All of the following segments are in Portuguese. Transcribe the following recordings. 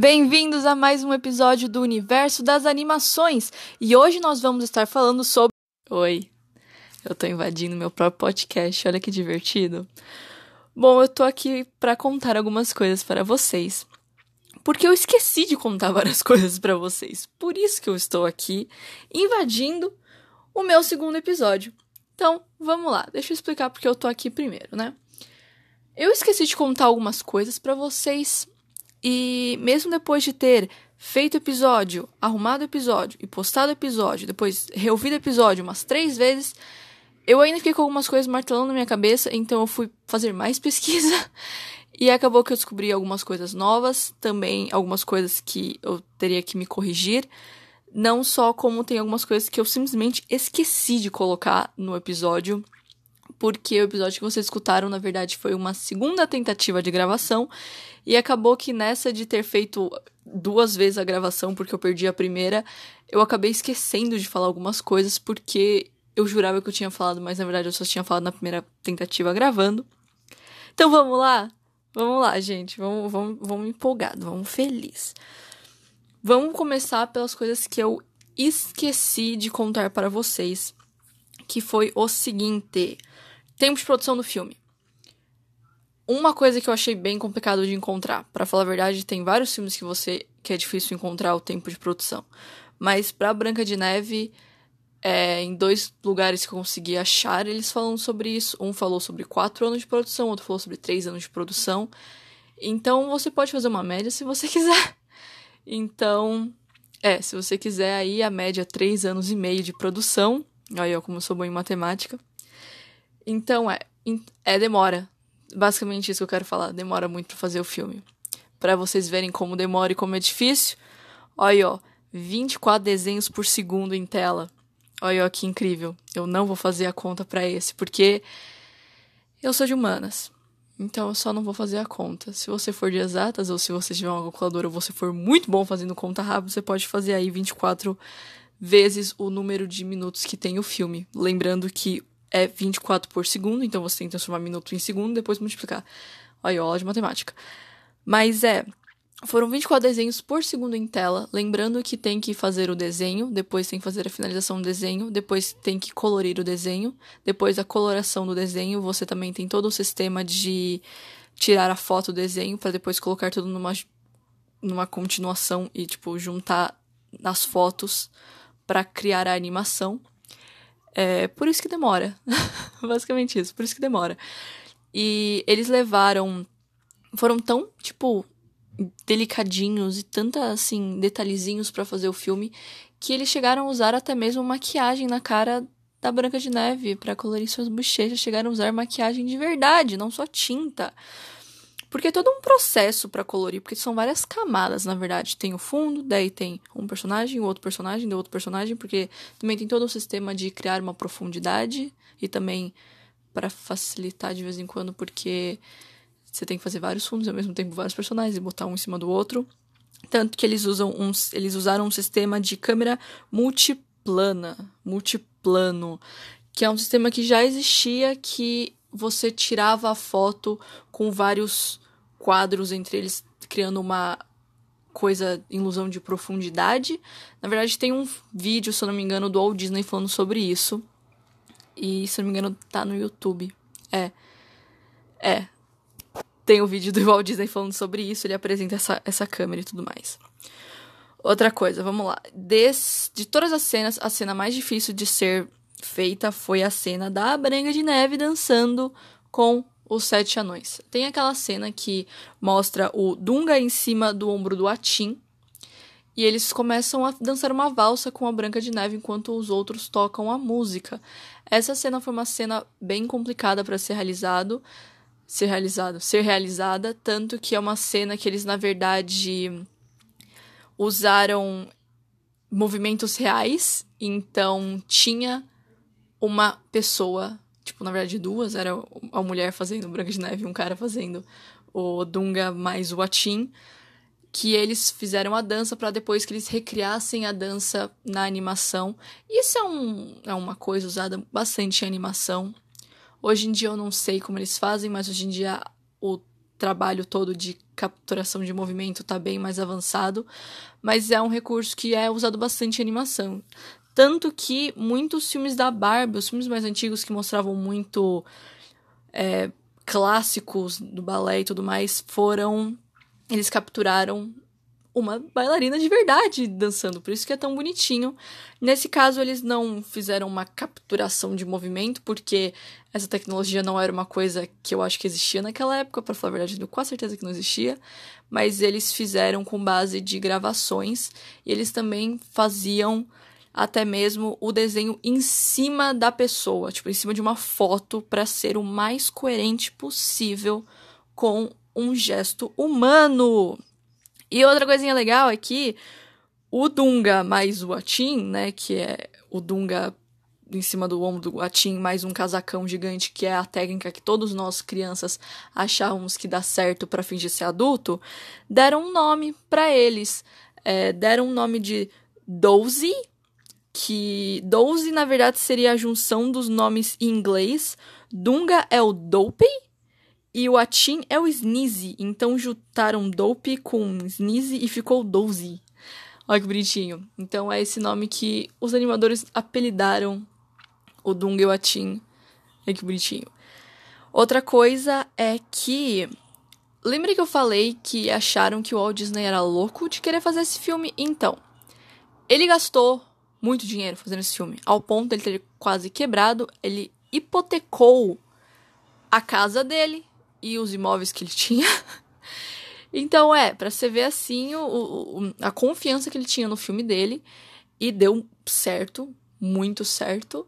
Bem-vindos a mais um episódio do Universo das Animações e hoje nós vamos estar falando sobre. Oi, eu tô invadindo meu próprio podcast, olha que divertido. Bom, eu tô aqui para contar algumas coisas para vocês. Porque eu esqueci de contar várias coisas para vocês. Por isso que eu estou aqui invadindo o meu segundo episódio. Então, vamos lá. Deixa eu explicar porque eu tô aqui primeiro, né? Eu esqueci de contar algumas coisas para vocês e mesmo depois de ter feito episódio, arrumado episódio e postado episódio, depois reouvido episódio umas três vezes, eu ainda fiquei com algumas coisas martelando na minha cabeça, então eu fui fazer mais pesquisa e acabou que eu descobri algumas coisas novas, também algumas coisas que eu teria que me corrigir. Não só como tem algumas coisas que eu simplesmente esqueci de colocar no episódio, porque o episódio que vocês escutaram, na verdade, foi uma segunda tentativa de gravação, e acabou que nessa de ter feito duas vezes a gravação, porque eu perdi a primeira, eu acabei esquecendo de falar algumas coisas, porque eu jurava que eu tinha falado, mas na verdade eu só tinha falado na primeira tentativa gravando. Então vamos lá? Vamos lá, gente. Vamos, vamos, vamos empolgado, vamos feliz. Vamos começar pelas coisas que eu esqueci de contar para vocês, que foi o seguinte: tempo de produção do filme. Uma coisa que eu achei bem complicado de encontrar, para falar a verdade, tem vários filmes que você que é difícil encontrar o tempo de produção, mas para Branca de Neve, é, em dois lugares que eu consegui achar, eles falam sobre isso. Um falou sobre quatro anos de produção, outro falou sobre três anos de produção. Então você pode fazer uma média se você quiser. Então, é, se você quiser aí, a média é três anos e meio de produção. Aí, ó, como eu sou bom em matemática. Então, é, é demora. Basicamente isso que eu quero falar. Demora muito pra fazer o filme. para vocês verem como demora e como é difícil. Olha, ó, 24 desenhos por segundo em tela. Olha, ó, que incrível. Eu não vou fazer a conta para esse, porque eu sou de humanas. Então eu só não vou fazer a conta. Se você for de exatas ou se você tiver uma calculadora ou você for muito bom fazendo conta rápida, você pode fazer aí 24 vezes o número de minutos que tem o filme. Lembrando que é 24 por segundo, então você tem que transformar minuto em segundo depois multiplicar. Olha, aula de matemática. Mas é, foram 24 desenhos por segundo em tela, lembrando que tem que fazer o desenho, depois tem que fazer a finalização do desenho, depois tem que colorir o desenho, depois da coloração do desenho, você também tem todo o sistema de tirar a foto do desenho para depois colocar tudo numa numa continuação e tipo juntar nas fotos para criar a animação. É por isso que demora. Basicamente isso, por isso que demora. E eles levaram foram tão, tipo, delicadinhos e tanta assim detalhezinhos para fazer o filme que eles chegaram a usar até mesmo maquiagem na cara da Branca de Neve para colorir suas bochechas, chegaram a usar maquiagem de verdade, não só tinta. Porque é todo um processo para colorir, porque são várias camadas, na verdade. Tem o fundo, daí tem um personagem, o outro personagem, do outro personagem, porque também tem todo o sistema de criar uma profundidade e também para facilitar de vez em quando, porque você tem que fazer vários fundos ao mesmo tempo, vários personagens e botar um em cima do outro. Tanto que eles usam um, eles usaram um sistema de câmera multiplana, multiplano, que é um sistema que já existia que você tirava a foto com vários quadros entre eles, criando uma coisa, ilusão de profundidade. Na verdade, tem um vídeo, se eu não me engano, do Walt Disney falando sobre isso. E, se eu não me engano, tá no YouTube. É. É, tem o um vídeo do Walt Disney falando sobre isso, ele apresenta essa, essa câmera e tudo mais. Outra coisa, vamos lá. Des, de todas as cenas, a cena mais difícil de ser feita foi a cena da Branca de Neve dançando com os sete anões. Tem aquela cena que mostra o Dunga em cima do ombro do Atim e eles começam a dançar uma valsa com a Branca de Neve enquanto os outros tocam a música. Essa cena foi uma cena bem complicada para ser realizado ser realizado, ser realizada, tanto que é uma cena que eles na verdade usaram movimentos reais, então tinha uma pessoa, tipo, na verdade duas, era uma mulher fazendo Branca de Neve e um cara fazendo o Dunga mais o Atim, que eles fizeram a dança para depois que eles recriassem a dança na animação. Isso é, um, é uma coisa usada bastante em animação, Hoje em dia eu não sei como eles fazem, mas hoje em dia o trabalho todo de capturação de movimento está bem mais avançado, mas é um recurso que é usado bastante em animação. Tanto que muitos filmes da Barbie, os filmes mais antigos que mostravam muito é, clássicos do balé e tudo mais, foram. Eles capturaram uma bailarina de verdade dançando, por isso que é tão bonitinho. Nesse caso, eles não fizeram uma capturação de movimento, porque essa tecnologia não era uma coisa que eu acho que existia naquela época, para falar a verdade, eu tenho quase certeza que não existia, mas eles fizeram com base de gravações, e eles também faziam até mesmo o desenho em cima da pessoa, tipo, em cima de uma foto, para ser o mais coerente possível com um gesto humano. E outra coisinha legal é que o Dunga mais o Atin, né, que é o Dunga em cima do ombro do Atin mais um casacão gigante, que é a técnica que todos nós crianças achávamos que dá certo para fingir ser adulto, deram um nome para eles. É, deram um nome de Dozy, que Dozy na verdade seria a junção dos nomes em inglês. Dunga é o Dope e o Atin é o Sneezy, então juntaram Dope com Sneezy e ficou Dozy. Olha que bonitinho. Então é esse nome que os animadores apelidaram o Dung e o Atin. Olha que bonitinho. Outra coisa é que. Lembra que eu falei que acharam que o Walt Disney era louco de querer fazer esse filme? Então, ele gastou muito dinheiro fazendo esse filme, ao ponto de ele ter quase quebrado. Ele hipotecou a casa dele, e os imóveis que ele tinha. então, é, para você ver assim o, o, a confiança que ele tinha no filme dele. E deu certo, muito certo,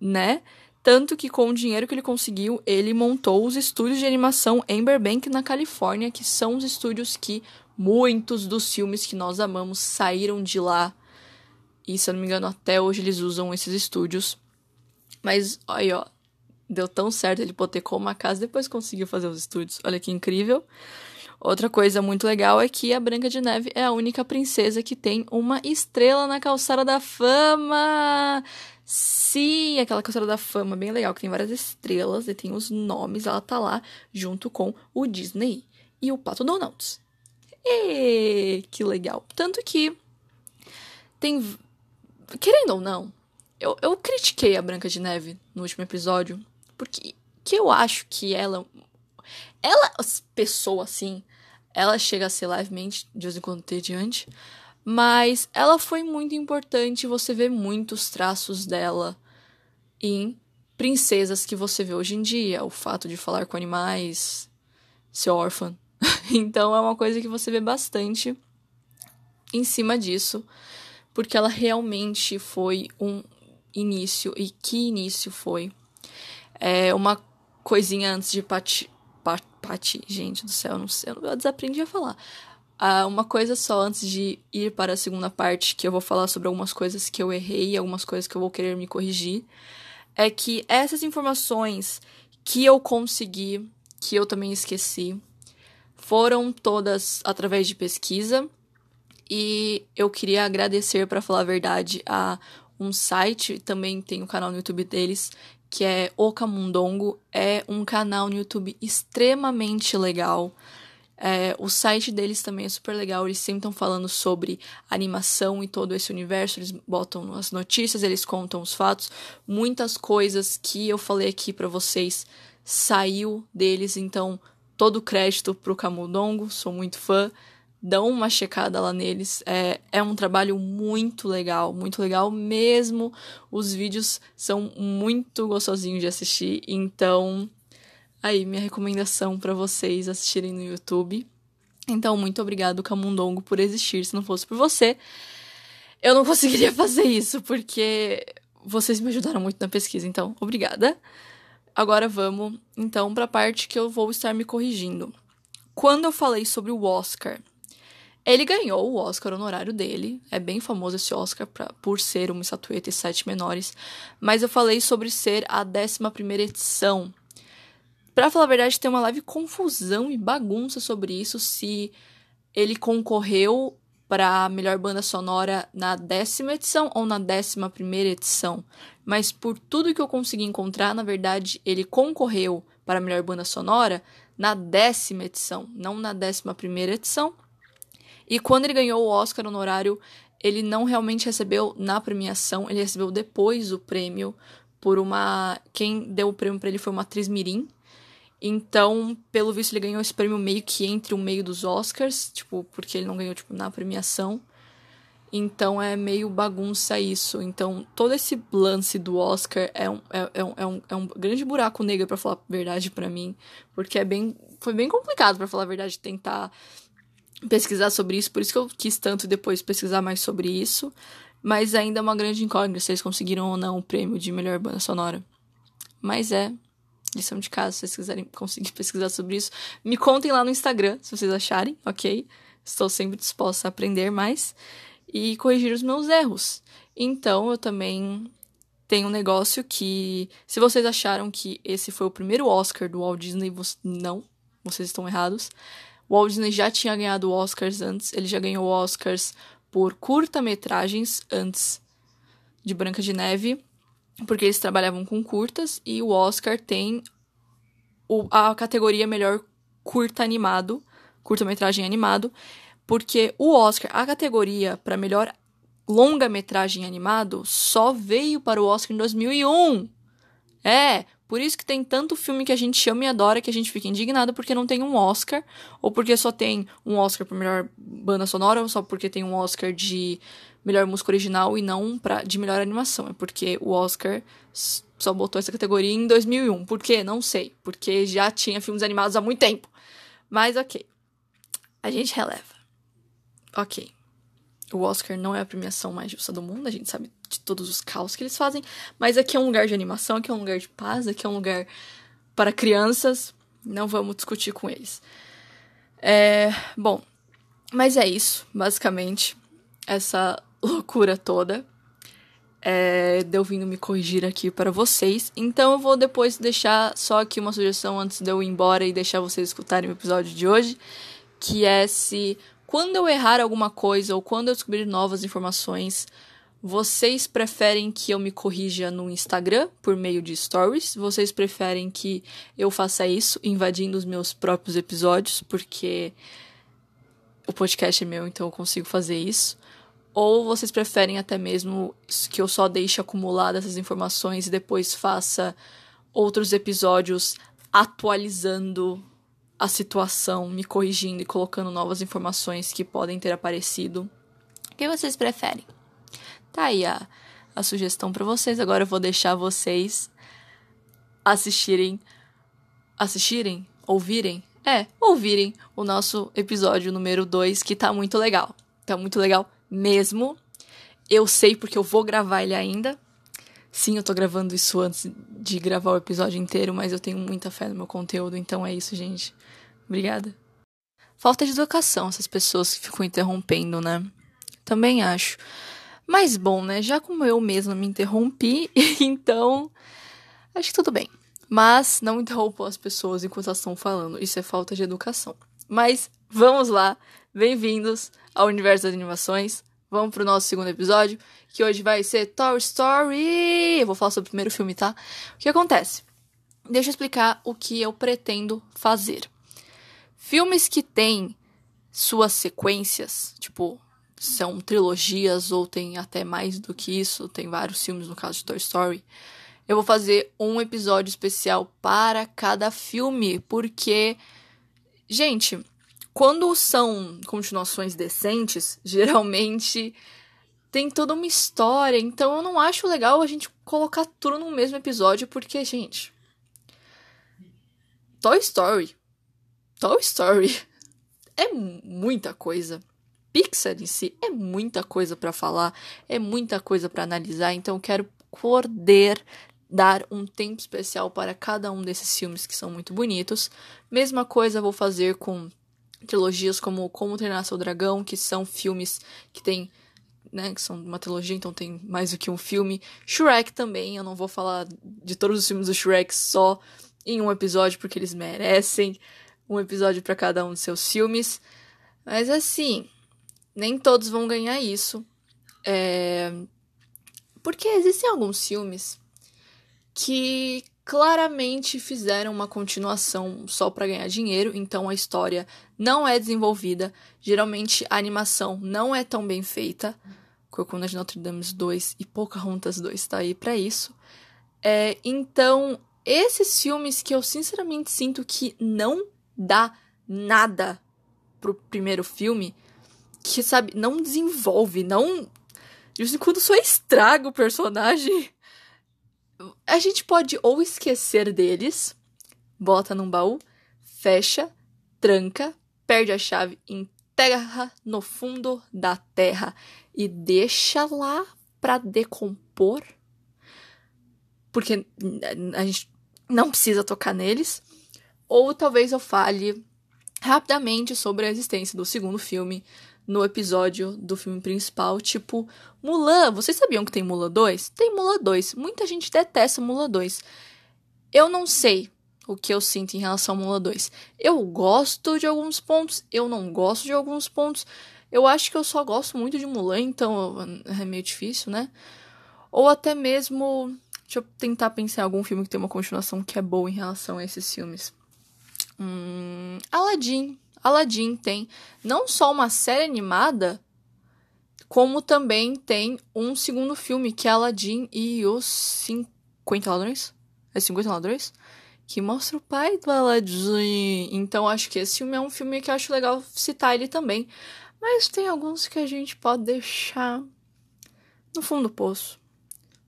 né? Tanto que com o dinheiro que ele conseguiu, ele montou os estúdios de animação em Burbank, na Califórnia, que são os estúdios que muitos dos filmes que nós amamos saíram de lá. E se eu não me engano, até hoje eles usam esses estúdios. Mas, aí, ó, deu tão certo, ele hipotecou uma casa depois conseguiu fazer os estúdios. Olha que incrível. Outra coisa muito legal é que a Branca de Neve é a única princesa que tem uma estrela na calçada da fama. Sim, aquela calçada da fama bem legal, que tem várias estrelas e tem os nomes, ela tá lá junto com o Disney e o Pato Donald. E que legal. Tanto que tem querendo ou não, eu, eu critiquei a Branca de Neve no último episódio porque que eu acho que ela. Ela, pessoa assim, ela chega a ser levemente, de vez em quando, diante Mas ela foi muito importante. Você vê muitos traços dela em princesas que você vê hoje em dia. O fato de falar com animais, ser órfã. então é uma coisa que você vê bastante em cima disso. Porque ela realmente foi um início. E que início foi? É uma coisinha antes de Pati. Pati, gente do céu, não sei, eu desaprendi a falar. Ah, uma coisa só antes de ir para a segunda parte, que eu vou falar sobre algumas coisas que eu errei, algumas coisas que eu vou querer me corrigir, é que essas informações que eu consegui, que eu também esqueci, foram todas através de pesquisa. E eu queria agradecer, para falar a verdade, a um site, também tem o um canal no YouTube deles, que é O Camundongo. É um canal no YouTube extremamente legal. É, o site deles também é super legal. Eles sempre estão falando sobre animação e todo esse universo. Eles botam as notícias, eles contam os fatos. Muitas coisas que eu falei aqui para vocês saiu deles. Então, todo crédito pro Camundongo. Sou muito fã dão uma checada lá neles. É, é um trabalho muito legal, muito legal mesmo. Os vídeos são muito gostosinhos de assistir, então aí minha recomendação para vocês assistirem no YouTube. Então, muito obrigado Camundongo por existir. Se não fosse por você, eu não conseguiria fazer isso, porque vocês me ajudaram muito na pesquisa, então, obrigada. Agora vamos então para a parte que eu vou estar me corrigindo. Quando eu falei sobre o Oscar ele ganhou o Oscar honorário dele. É bem famoso esse Oscar pra, por ser uma estatueta e sete menores. Mas eu falei sobre ser a 11 edição. Pra falar a verdade, tem uma leve confusão e bagunça sobre isso. Se ele concorreu para melhor banda sonora na décima edição ou na décima primeira edição. Mas por tudo que eu consegui encontrar, na verdade, ele concorreu para melhor banda sonora na décima edição, não na décima primeira edição. E quando ele ganhou o Oscar honorário, ele não realmente recebeu na premiação, ele recebeu depois o prêmio por uma. Quem deu o prêmio para ele foi uma atriz Mirim. Então, pelo visto, ele ganhou esse prêmio meio que entre o meio dos Oscars, tipo, porque ele não ganhou tipo, na premiação. Então é meio bagunça isso. Então, todo esse lance do Oscar é um, é, é um, é um, é grande buraco negro, para falar a verdade, para mim. Porque é bem. Foi bem complicado, para falar a verdade, tentar pesquisar sobre isso. Por isso que eu quis tanto depois pesquisar mais sobre isso. Mas ainda é uma grande incógnita se eles conseguiram ou não o prêmio de melhor banda sonora. Mas é. Lição de casa, se vocês quiserem conseguir pesquisar sobre isso. Me contem lá no Instagram, se vocês acharem, ok? Estou sempre disposta a aprender mais e corrigir os meus erros. Então, eu também tenho um negócio que, se vocês acharam que esse foi o primeiro Oscar do Walt Disney, não, vocês estão errados. Walt Disney já tinha ganhado Oscars antes, ele já ganhou Oscars por curta-metragens antes de Branca de Neve, porque eles trabalhavam com curtas, e o Oscar tem o, a categoria melhor curta animado, curta-metragem animado, porque o Oscar, a categoria para melhor longa-metragem animado, só veio para o Oscar em 2001. É, por isso que tem tanto filme que a gente chama e adora que a gente fica indignado porque não tem um Oscar, ou porque só tem um Oscar para melhor banda sonora, ou só porque tem um Oscar de melhor música original e não pra, de melhor animação. É porque o Oscar só botou essa categoria em 2001. Por quê? Não sei. Porque já tinha filmes animados há muito tempo. Mas ok. A gente releva ok. O Oscar não é a premiação mais justa do mundo, a gente sabe de todos os caos que eles fazem, mas aqui é um lugar de animação, aqui é um lugar de paz, aqui é um lugar para crianças, não vamos discutir com eles. É, bom, mas é isso, basicamente, essa loucura toda. É, deu vindo me corrigir aqui para vocês. Então eu vou depois deixar só aqui uma sugestão antes de eu ir embora e deixar vocês escutarem o episódio de hoje, que é se quando eu errar alguma coisa ou quando eu descobrir novas informações, vocês preferem que eu me corrija no Instagram por meio de stories? Vocês preferem que eu faça isso invadindo os meus próprios episódios, porque o podcast é meu, então eu consigo fazer isso? Ou vocês preferem até mesmo que eu só deixe acumuladas essas informações e depois faça outros episódios atualizando a situação, me corrigindo e colocando novas informações que podem ter aparecido. O que vocês preferem? Tá aí a, a sugestão para vocês. Agora eu vou deixar vocês assistirem. Assistirem? Ouvirem? É, ouvirem o nosso episódio número 2, que tá muito legal. Tá muito legal mesmo. Eu sei porque eu vou gravar ele ainda. Sim, eu tô gravando isso antes de gravar o episódio inteiro, mas eu tenho muita fé no meu conteúdo, então é isso, gente. Obrigada. Falta de educação essas pessoas que ficam interrompendo, né? Também acho. Mas bom, né? Já como eu mesma me interrompi, então acho que tudo bem. Mas não interrompam as pessoas enquanto elas estão falando. Isso é falta de educação. Mas vamos lá. Bem-vindos ao universo das animações. Vamos pro nosso segundo episódio, que hoje vai ser Toy Story. Eu vou falar sobre o primeiro filme, tá? O que acontece? Deixa eu explicar o que eu pretendo fazer. Filmes que têm suas sequências, tipo, são trilogias ou tem até mais do que isso, tem vários filmes no caso de Toy Story. Eu vou fazer um episódio especial para cada filme, porque gente, quando são continuações decentes, geralmente tem toda uma história, então eu não acho legal a gente colocar tudo no mesmo episódio, porque, gente. Toy Story. Toy Story é muita coisa. Pixar em si é muita coisa para falar, é muita coisa para analisar, então quero poder dar um tempo especial para cada um desses filmes que são muito bonitos. Mesma coisa vou fazer com trilogias como Como Treinar Seu Dragão, que são filmes que tem, né, que são uma trilogia, então tem mais do que um filme. Shrek também, eu não vou falar de todos os filmes do Shrek só em um episódio porque eles merecem um episódio para cada um dos seus filmes. Mas assim, nem todos vão ganhar isso. É... Porque existem alguns filmes que claramente fizeram uma continuação só para ganhar dinheiro, então a história não é desenvolvida. Geralmente a animação não é tão bem feita. Corcunda de Notre Dame 2 e Pocahontas 2 tá aí para isso. É, então, esses filmes que eu sinceramente sinto que não dá nada pro primeiro filme, que sabe, não desenvolve, não. De vez em quando só estraga o personagem a gente pode ou esquecer deles, bota num baú, fecha, tranca, perde a chave, enterra no fundo da terra e deixa lá para decompor. Porque a gente não precisa tocar neles. Ou talvez eu fale rapidamente sobre a existência do segundo filme, no episódio do filme principal, tipo Mulan. Vocês sabiam que tem Mulan 2? Tem Mulan 2. Muita gente detesta Mulan 2. Eu não sei o que eu sinto em relação a Mulan 2. Eu gosto de alguns pontos, eu não gosto de alguns pontos. Eu acho que eu só gosto muito de Mulan, então é meio difícil, né? Ou até mesmo. Deixa eu tentar pensar em algum filme que tem uma continuação que é boa em relação a esses filmes. Hum, Aladdin. Aladdin tem não só uma série animada, como também tem um segundo filme, que é Aladdin e os 50 ladrões. É 50 ladrões? Que mostra o pai do Aladdin. Então acho que esse filme é um filme que eu acho legal citar ele também. Mas tem alguns que a gente pode deixar no fundo do poço.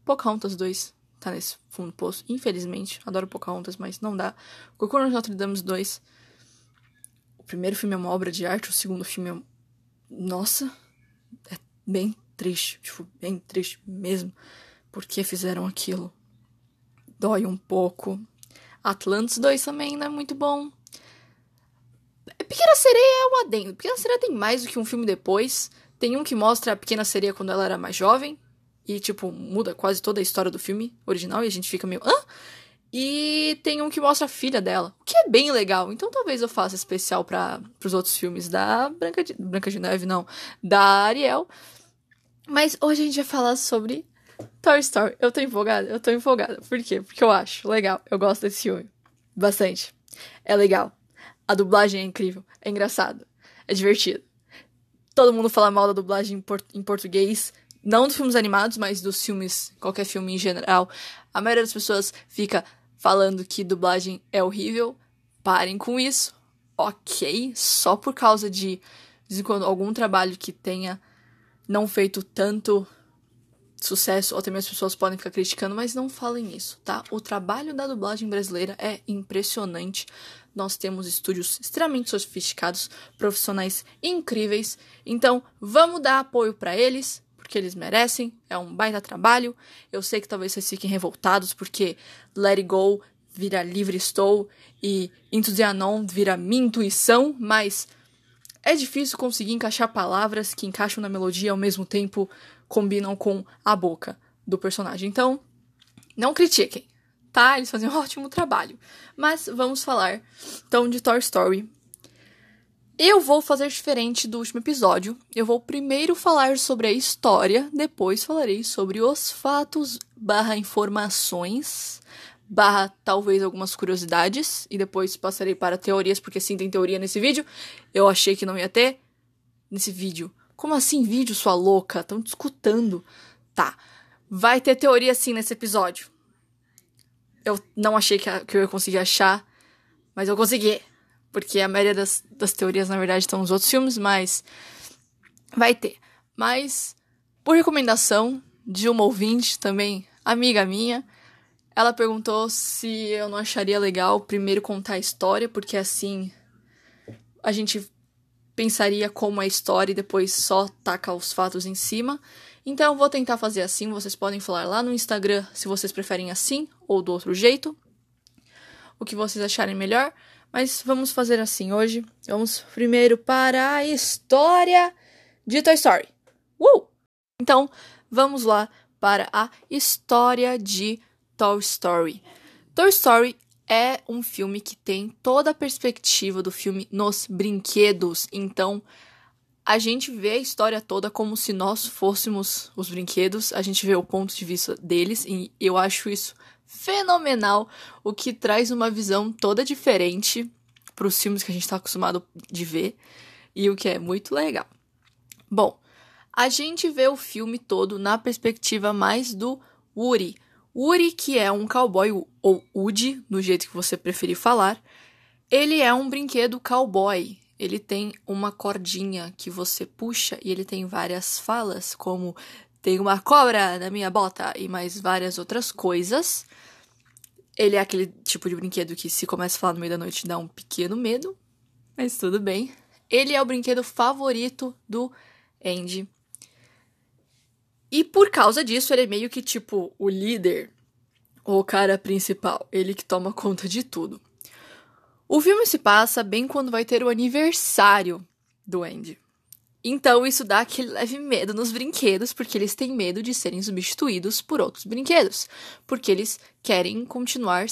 Pocahontas 2 tá nesse fundo do poço. Infelizmente, adoro Pocahontas, mas não dá. Corcunda de Notre Dame 2 primeiro filme é uma obra de arte, o segundo filme é. Nossa, é bem triste, tipo, bem triste mesmo. Por que fizeram aquilo? Dói um pouco. Atlantis 2 também não é muito bom. Pequena Sereia é um adendo. Pequena Sereia tem mais do que um filme depois. Tem um que mostra a Pequena Sereia quando ela era mais jovem. E, tipo, muda quase toda a história do filme original. E a gente fica meio. Hã? E tem um que mostra a filha dela, o que é bem legal. Então talvez eu faça especial para os outros filmes da Branca de, Branca de Neve, não, da Ariel. Mas hoje a gente vai falar sobre Toy Story. Eu tô empolgada, eu tô empolgada. Por quê? Porque eu acho legal, eu gosto desse filme. Bastante. É legal. A dublagem é incrível, é engraçado, é divertido. Todo mundo fala mal da dublagem em, por em português, não dos filmes animados, mas dos filmes, qualquer filme em geral. A maioria das pessoas fica falando que dublagem é horrível. Parem com isso. Ok, só por causa de, de quando algum trabalho que tenha não feito tanto sucesso, ou também as pessoas podem ficar criticando, mas não falem isso, tá? O trabalho da dublagem brasileira é impressionante. Nós temos estúdios extremamente sofisticados, profissionais incríveis. Então, vamos dar apoio para eles, porque eles merecem, é um baita trabalho. Eu sei que talvez vocês fiquem revoltados porque Let It Go vira Livre Estou e Into the Unknown vira Minha Intuição, mas é difícil conseguir encaixar palavras que encaixam na melodia e ao mesmo tempo combinam com a boca do personagem. Então, não critiquem, tá? Eles fazem um ótimo trabalho. Mas vamos falar então de Toy Story eu vou fazer diferente do último episódio. Eu vou primeiro falar sobre a história, depois falarei sobre os fatos barra informações, barra talvez algumas curiosidades, e depois passarei para teorias, porque sim, tem teoria nesse vídeo. Eu achei que não ia ter nesse vídeo. Como assim vídeo, sua louca? Estão discutando. Tá. Vai ter teoria sim nesse episódio. Eu não achei que, eu ia conseguir achar, mas eu consegui porque a maioria das, das teorias, na verdade, estão nos outros filmes, mas vai ter. Mas, por recomendação de uma ouvinte também, amiga minha, ela perguntou se eu não acharia legal primeiro contar a história, porque assim a gente pensaria como é a história e depois só taca os fatos em cima. Então eu vou tentar fazer assim, vocês podem falar lá no Instagram se vocês preferem assim ou do outro jeito. O que vocês acharem melhor. Mas vamos fazer assim hoje. Vamos primeiro para a história de Toy Story. Uh! Então, vamos lá para a história de Toy Story. Toy Story é um filme que tem toda a perspectiva do filme nos brinquedos. Então, a gente vê a história toda como se nós fôssemos os brinquedos, a gente vê o ponto de vista deles e eu acho isso fenomenal, o que traz uma visão toda diferente para os filmes que a gente está acostumado de ver e o que é muito legal. Bom, a gente vê o filme todo na perspectiva mais do Woody. Woody, que é um cowboy, ou Woody, do jeito que você preferir falar, ele é um brinquedo cowboy. Ele tem uma cordinha que você puxa e ele tem várias falas, como tem uma cobra na minha bota e mais várias outras coisas. Ele é aquele tipo de brinquedo que, se começa a falar no meio da noite, dá um pequeno medo, mas tudo bem. Ele é o brinquedo favorito do Andy. E por causa disso, ele é meio que tipo o líder, o cara principal, ele que toma conta de tudo. O filme se passa bem quando vai ter o aniversário do Andy. Então isso dá aquele leve medo nos brinquedos, porque eles têm medo de serem substituídos por outros brinquedos, porque eles querem continuar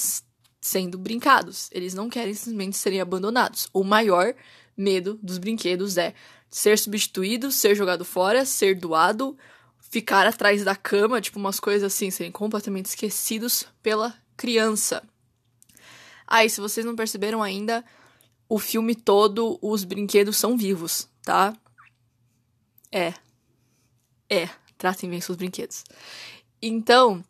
sendo brincados, eles não querem simplesmente serem abandonados. O maior medo dos brinquedos é ser substituído, ser jogado fora, ser doado ficar atrás da cama, tipo umas coisas assim, serem completamente esquecidos pela criança. Aí, ah, se vocês não perceberam ainda, o filme todo, os brinquedos são vivos, tá? É. É, tratem bem seus brinquedos. Então,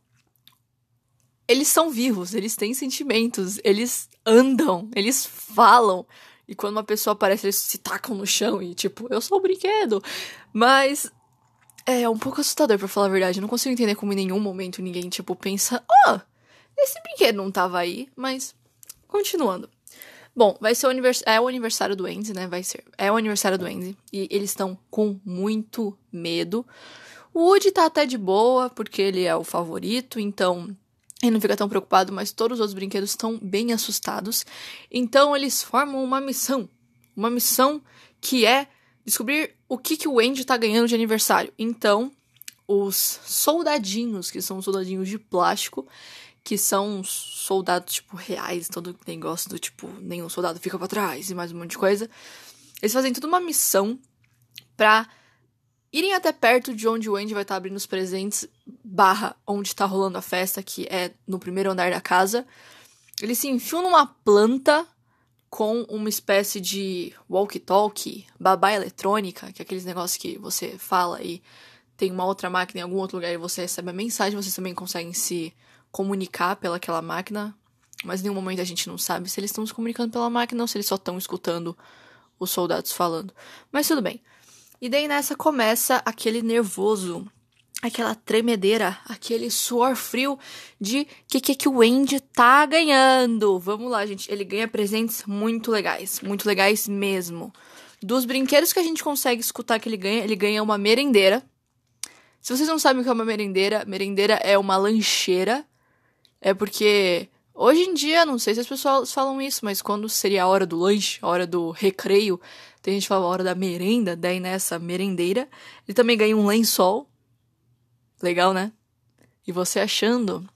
eles são vivos, eles têm sentimentos, eles andam, eles falam. E quando uma pessoa aparece, eles se tacam no chão e, tipo, eu sou o brinquedo. Mas é um pouco assustador, pra falar a verdade. Eu não consigo entender como em nenhum momento ninguém, tipo, pensa, ó, oh, esse brinquedo não tava aí, mas continuando. Bom, vai ser o aniversário, é o aniversário do Andy, né? Vai ser. É o aniversário do Andy. E eles estão com muito medo. O Woody tá até de boa, porque ele é o favorito, então ele não fica tão preocupado, mas todos os outros brinquedos estão bem assustados. Então eles formam uma missão. Uma missão que é descobrir o que, que o Andy tá ganhando de aniversário. Então, os soldadinhos, que são soldadinhos de plástico, que são soldados, tipo, reais, todo negócio do tipo, nenhum soldado fica para trás e mais um monte de coisa. Eles fazem toda uma missão pra irem até perto de onde o Andy vai estar tá abrindo os presentes, barra onde tá rolando a festa, que é no primeiro andar da casa. Eles se enfiam numa planta com uma espécie de walkie-talkie, babá eletrônica, que é aqueles negócios que você fala e tem uma outra máquina em algum outro lugar e você recebe a mensagem, vocês também conseguem se comunicar pelaquela máquina, mas em nenhum momento a gente não sabe se eles estão se comunicando pela máquina ou se eles só estão escutando os soldados falando. Mas tudo bem. E daí nessa começa aquele nervoso aquela tremedeira, aquele suor frio de que que que o Andy tá ganhando. Vamos lá, gente. Ele ganha presentes muito legais, muito legais mesmo. Dos brinquedos que a gente consegue escutar que ele ganha, ele ganha uma merendeira. Se vocês não sabem o que é uma merendeira, merendeira é uma lancheira. É porque hoje em dia, não sei se as pessoas falam isso, mas quando seria a hora do lanche, a hora do recreio, tem gente que fala a hora da merenda, daí nessa merendeira, ele também ganha um lençol Legal, né? E você achando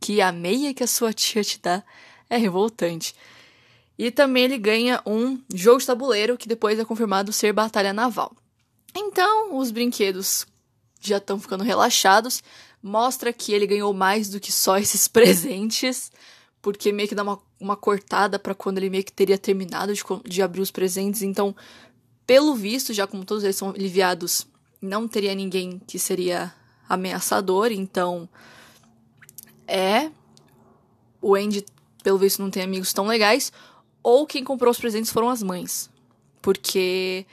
que a meia que a sua tia te dá é revoltante. E também ele ganha um jogo de tabuleiro que depois é confirmado ser batalha naval. Então, os brinquedos já estão ficando relaxados. Mostra que ele ganhou mais do que só esses presentes, porque meio que dá uma, uma cortada para quando ele meio que teria terminado de, de abrir os presentes. Então, pelo visto, já como todos eles são aliviados, não teria ninguém que seria ameaçador, então é o Andy, pelo visto, não tem amigos tão legais, ou quem comprou os presentes foram as mães. Porque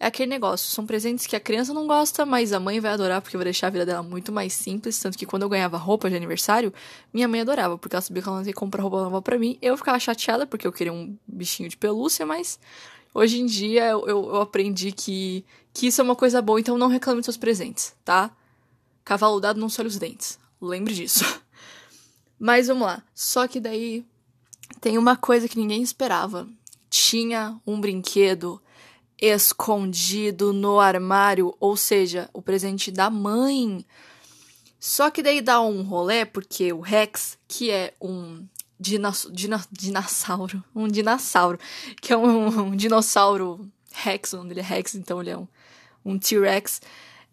é aquele negócio, são presentes que a criança não gosta, mas a mãe vai adorar porque vai deixar a vida dela muito mais simples, tanto que quando eu ganhava roupa de aniversário, minha mãe adorava, porque ela sabia que ela não ia comprar roupa nova para mim. Eu ficava chateada porque eu queria um bichinho de pelúcia, mas hoje em dia eu, eu, aprendi que, que isso é uma coisa boa, então não reclame dos seus presentes, tá? Cavalo dado não se os dentes. Lembre disso. Mas vamos lá. Só que daí tem uma coisa que ninguém esperava. Tinha um brinquedo escondido no armário, ou seja, o presente da mãe. Só que daí dá um rolê, porque o Rex, que é um dinossauro, um dinossauro, que é um, um dinossauro Rex, o nome dele é Rex, então ele é um, um T-Rex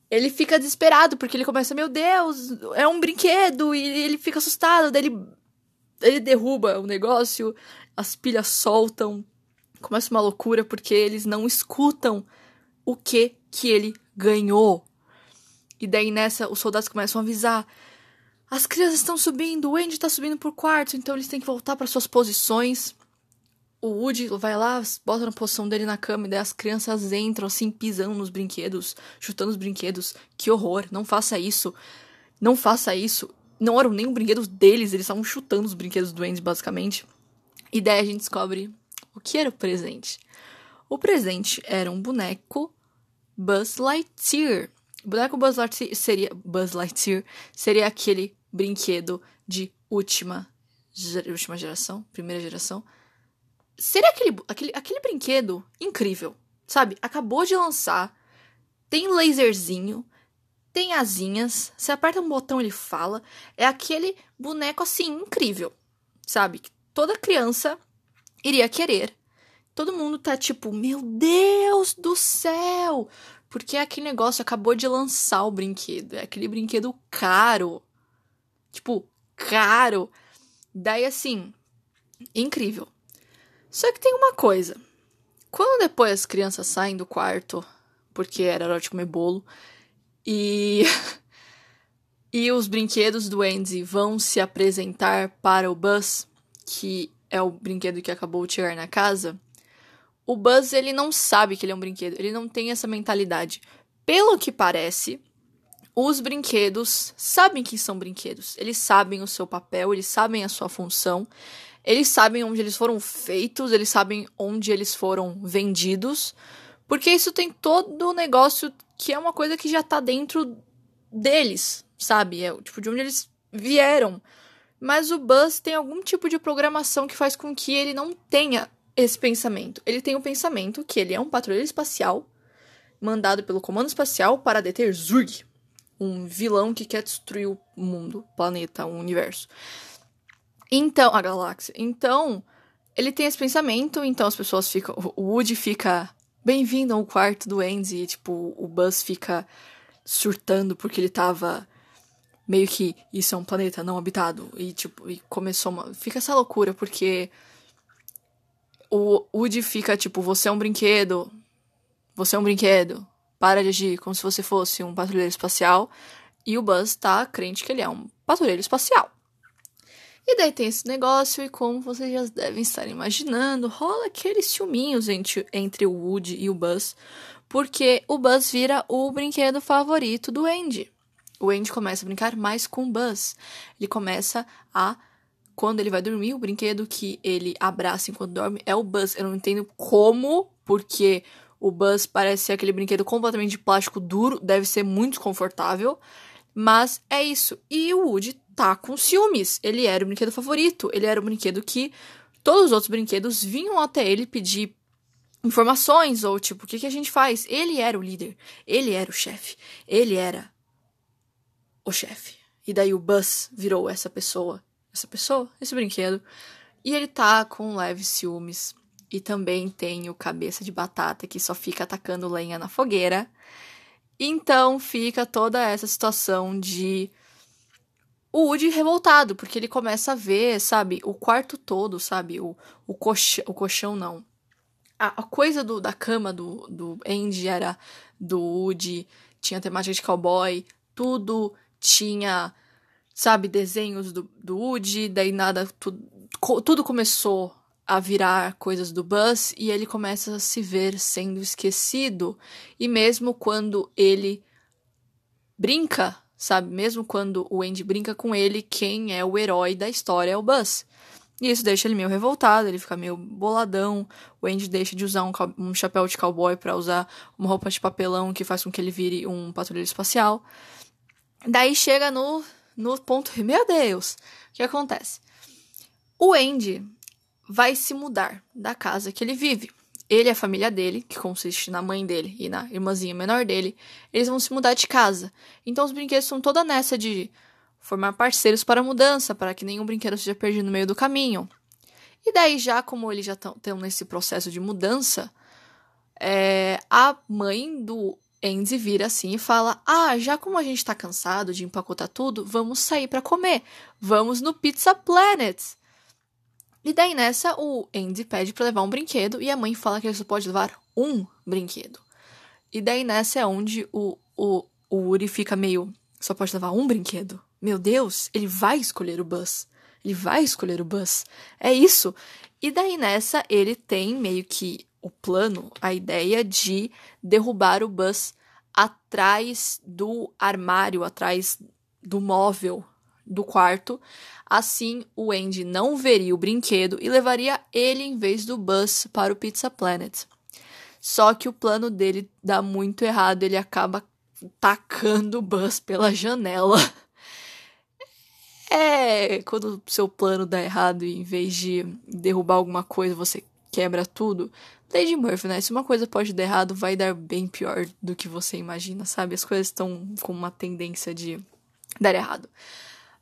ele fica desesperado, porque ele começa, meu Deus, é um brinquedo, e ele fica assustado, daí ele, ele derruba o negócio, as pilhas soltam, começa uma loucura, porque eles não escutam o que que ele ganhou. E daí nessa, os soldados começam a avisar, as crianças estão subindo, o Andy está subindo por quarto, então eles têm que voltar para suas posições o Woody vai lá, bota na posição dele na cama e daí as crianças entram assim, pisando nos brinquedos, chutando os brinquedos. Que horror, não faça isso. Não faça isso. Não eram nem os brinquedos deles, eles estavam chutando os brinquedos do Andy, basicamente. E daí a gente descobre o que era o presente. O presente era um boneco Buzz Lightyear. O boneco Buzz Lightyear seria, Buzz Lightyear seria aquele brinquedo de última, última geração, primeira geração, Seria aquele, aquele, aquele brinquedo incrível, sabe? Acabou de lançar, tem laserzinho, tem asinhas, você aperta um botão ele fala. É aquele boneco assim incrível, sabe? Toda criança iria querer. Todo mundo tá tipo, meu Deus do céu! Porque aquele negócio acabou de lançar o brinquedo. É aquele brinquedo caro. Tipo, caro. Daí assim, incrível. Só que tem uma coisa. Quando depois as crianças saem do quarto, porque era hora de comer bolo, e. e os brinquedos do Andy vão se apresentar para o Buzz, que é o brinquedo que acabou de chegar na casa, o Buzz ele não sabe que ele é um brinquedo, ele não tem essa mentalidade. Pelo que parece, os brinquedos sabem que são brinquedos, eles sabem o seu papel, eles sabem a sua função, eles sabem onde eles foram feitos, eles sabem onde eles foram vendidos, porque isso tem todo o negócio que é uma coisa que já tá dentro deles, sabe? É tipo de onde eles vieram. Mas o Buzz tem algum tipo de programação que faz com que ele não tenha esse pensamento. Ele tem o um pensamento que ele é um patrulheiro espacial mandado pelo Comando Espacial para deter Zurg, um vilão que quer destruir o mundo, o planeta, o universo. Então, a galáxia. Então, ele tem esse pensamento, então as pessoas ficam. O Woody fica bem-vindo ao quarto do Andy, e, tipo, o Buzz fica surtando porque ele tava meio que isso é um planeta não habitado e tipo e começou uma fica essa loucura porque o Woody fica tipo você é um brinquedo você é um brinquedo para de agir como se você fosse um patrulheiro espacial e o Buzz tá crente que ele é um patrulheiro espacial e daí tem esse negócio, e como vocês já devem estar imaginando, rola aqueles ciúminhos entre, entre o Woody e o Buzz, porque o Buzz vira o brinquedo favorito do Andy. O Andy começa a brincar mais com o Buzz. Ele começa a. Quando ele vai dormir, o brinquedo que ele abraça enquanto dorme é o Buzz. Eu não entendo como, porque o Buzz parece ser aquele brinquedo completamente de plástico duro, deve ser muito confortável. Mas é isso. E o Woody tá com ciúmes. Ele era o brinquedo favorito. Ele era o brinquedo que todos os outros brinquedos vinham até ele pedir informações ou tipo, o que, que a gente faz? Ele era o líder. Ele era o chefe. Ele era o chefe. E daí o Buzz virou essa pessoa. Essa pessoa? Esse brinquedo. E ele tá com leves ciúmes. E também tem o cabeça de batata que só fica atacando lenha na fogueira. Então fica toda essa situação de o Woody revoltado, porque ele começa a ver, sabe, o quarto todo, sabe, o, o, colchão, o colchão não. A, a coisa do, da cama do, do Andy era do Woody, tinha temática de cowboy, tudo tinha, sabe, desenhos do, do Woody, daí nada, tudo, tudo começou a virar coisas do Buzz e ele começa a se ver sendo esquecido. E mesmo quando ele brinca sabe? Mesmo quando o Andy brinca com ele, quem é o herói da história é o Buzz. E isso deixa ele meio revoltado, ele fica meio boladão. O Andy deixa de usar um, um chapéu de cowboy para usar uma roupa de papelão que faz com que ele vire um patrulheiro espacial. Daí chega no, no ponto. Meu Deus! O que acontece? O Andy vai se mudar da casa que ele vive ele e a família dele, que consiste na mãe dele e na irmãzinha menor dele, eles vão se mudar de casa. Então os brinquedos estão toda nessa de formar parceiros para a mudança, para que nenhum brinquedo seja perdido no meio do caminho. E daí, já como eles já estão nesse processo de mudança, é, a mãe do Andy vira assim e fala: Ah, já como a gente tá cansado de empacotar tudo, vamos sair para comer. Vamos no Pizza Planet. E daí nessa, o Andy pede para levar um brinquedo e a mãe fala que ele só pode levar um brinquedo. E daí nessa é onde o, o, o Uri fica meio. Só pode levar um brinquedo? Meu Deus, ele vai escolher o Buzz. Ele vai escolher o Buzz. É isso. E daí nessa, ele tem meio que o plano, a ideia de derrubar o Buzz atrás do armário, atrás do móvel do quarto. Assim, o Andy não veria o brinquedo e levaria ele em vez do Buzz para o Pizza Planet. Só que o plano dele dá muito errado, ele acaba tacando o Buzz pela janela. É, quando o seu plano dá errado e em vez de derrubar alguma coisa, você quebra tudo. Lady Murphy, né? Se uma coisa pode dar errado, vai dar bem pior do que você imagina, sabe? As coisas estão com uma tendência de dar errado.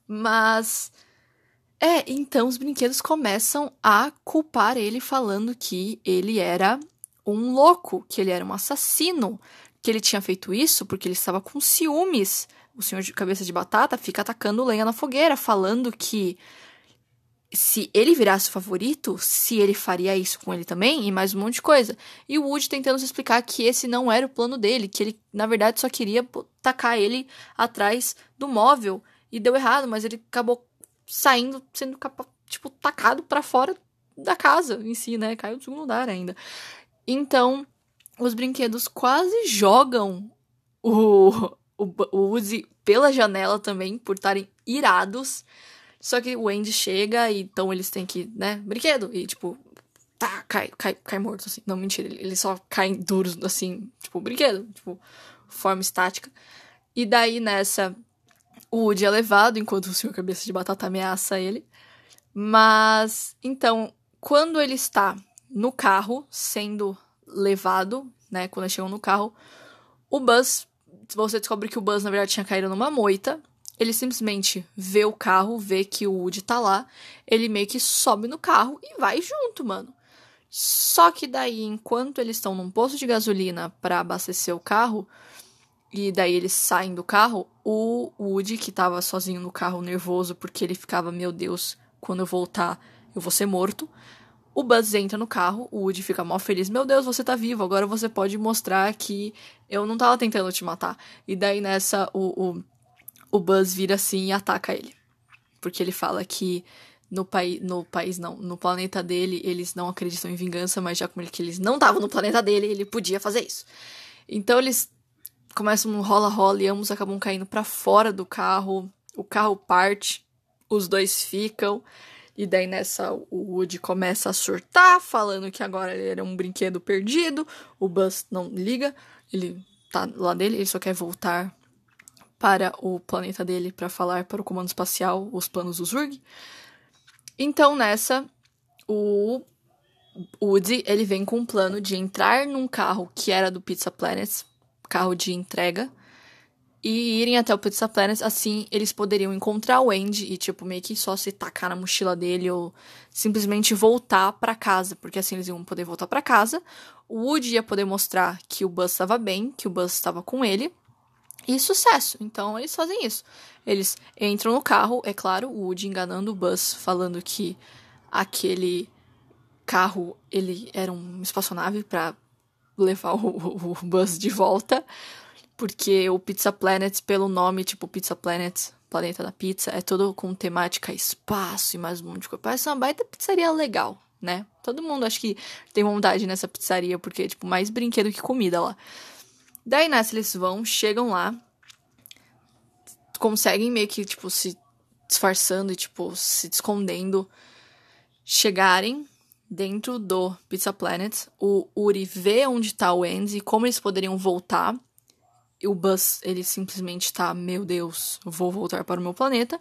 Mas. É, então os brinquedos começam a culpar ele, falando que ele era um louco, que ele era um assassino, que ele tinha feito isso porque ele estava com ciúmes. O senhor de cabeça de batata fica atacando lenha na fogueira, falando que se ele virasse o favorito, se ele faria isso com ele também, e mais um monte de coisa. E o Woody tentando se explicar que esse não era o plano dele, que ele, na verdade, só queria tacar ele atrás do móvel. E deu errado, mas ele acabou saindo, sendo, tipo, tacado para fora da casa em si, né? Caiu do segundo andar ainda. Então, os brinquedos quase jogam o, o, o Woody pela janela também, por estarem irados. Só que o Andy chega e então eles têm que, né, brinquedo. E tipo, tá, cai, cai, cai morto, assim. Não, mentira, eles só caem duros, assim, tipo, brinquedo, tipo, forma estática. E daí nessa, o Woody é levado enquanto o senhor cabeça de batata ameaça ele. Mas, então, quando ele está no carro, sendo levado, né, quando eles chegam no carro, o Buzz, você descobre que o Buzz, na verdade, tinha caído numa moita, ele simplesmente vê o carro, vê que o Woody tá lá, ele meio que sobe no carro e vai junto, mano. Só que daí, enquanto eles estão num posto de gasolina para abastecer o carro, e daí eles saem do carro, o Woody, que tava sozinho no carro, nervoso, porque ele ficava, meu Deus, quando eu voltar, eu vou ser morto. O Buzz entra no carro, o Woody fica mó feliz. Meu Deus, você tá vivo, agora você pode mostrar que eu não tava tentando te matar. E daí nessa, o, o o Buzz vira assim e ataca ele. Porque ele fala que no, no país, não, no planeta dele, eles não acreditam em vingança, mas já como ele, que eles não estavam no planeta dele, ele podia fazer isso. Então eles começam um rola-rola e ambos acabam caindo para fora do carro. O carro parte, os dois ficam. E daí nessa o Woody começa a surtar, falando que agora ele era um brinquedo perdido. O Buzz não liga, ele tá lá dele, ele só quer voltar para o planeta dele para falar para o comando espacial os planos do Zurg. Então, nessa, o Woody, ele vem com um plano de entrar num carro que era do Pizza Planet, carro de entrega, e irem até o Pizza Planet, assim eles poderiam encontrar o Andy e, tipo, meio que só se tacar na mochila dele ou simplesmente voltar para casa, porque assim eles iam poder voltar para casa. O Woody ia poder mostrar que o Buzz estava bem, que o Buzz estava com ele, e sucesso. Então eles fazem isso. Eles entram no carro, é claro, o Woody enganando o Buzz, falando que aquele carro ele era um espaçonave para levar o, o, o, Buzz de volta, porque o Pizza Planet, pelo nome, tipo Pizza Planet, planeta da pizza, é todo com temática espaço e mais um monte de coisa. Parece uma baita pizzaria legal, né? Todo mundo acho que tem vontade nessa pizzaria, porque é tipo mais brinquedo que comida lá. Daí nessa eles vão, chegam lá, conseguem meio que, tipo, se disfarçando e, tipo, se escondendo, chegarem dentro do Pizza Planet. O Uri vê onde tá o Andy e como eles poderiam voltar. E o Buzz, ele simplesmente tá, meu Deus, vou voltar para o meu planeta.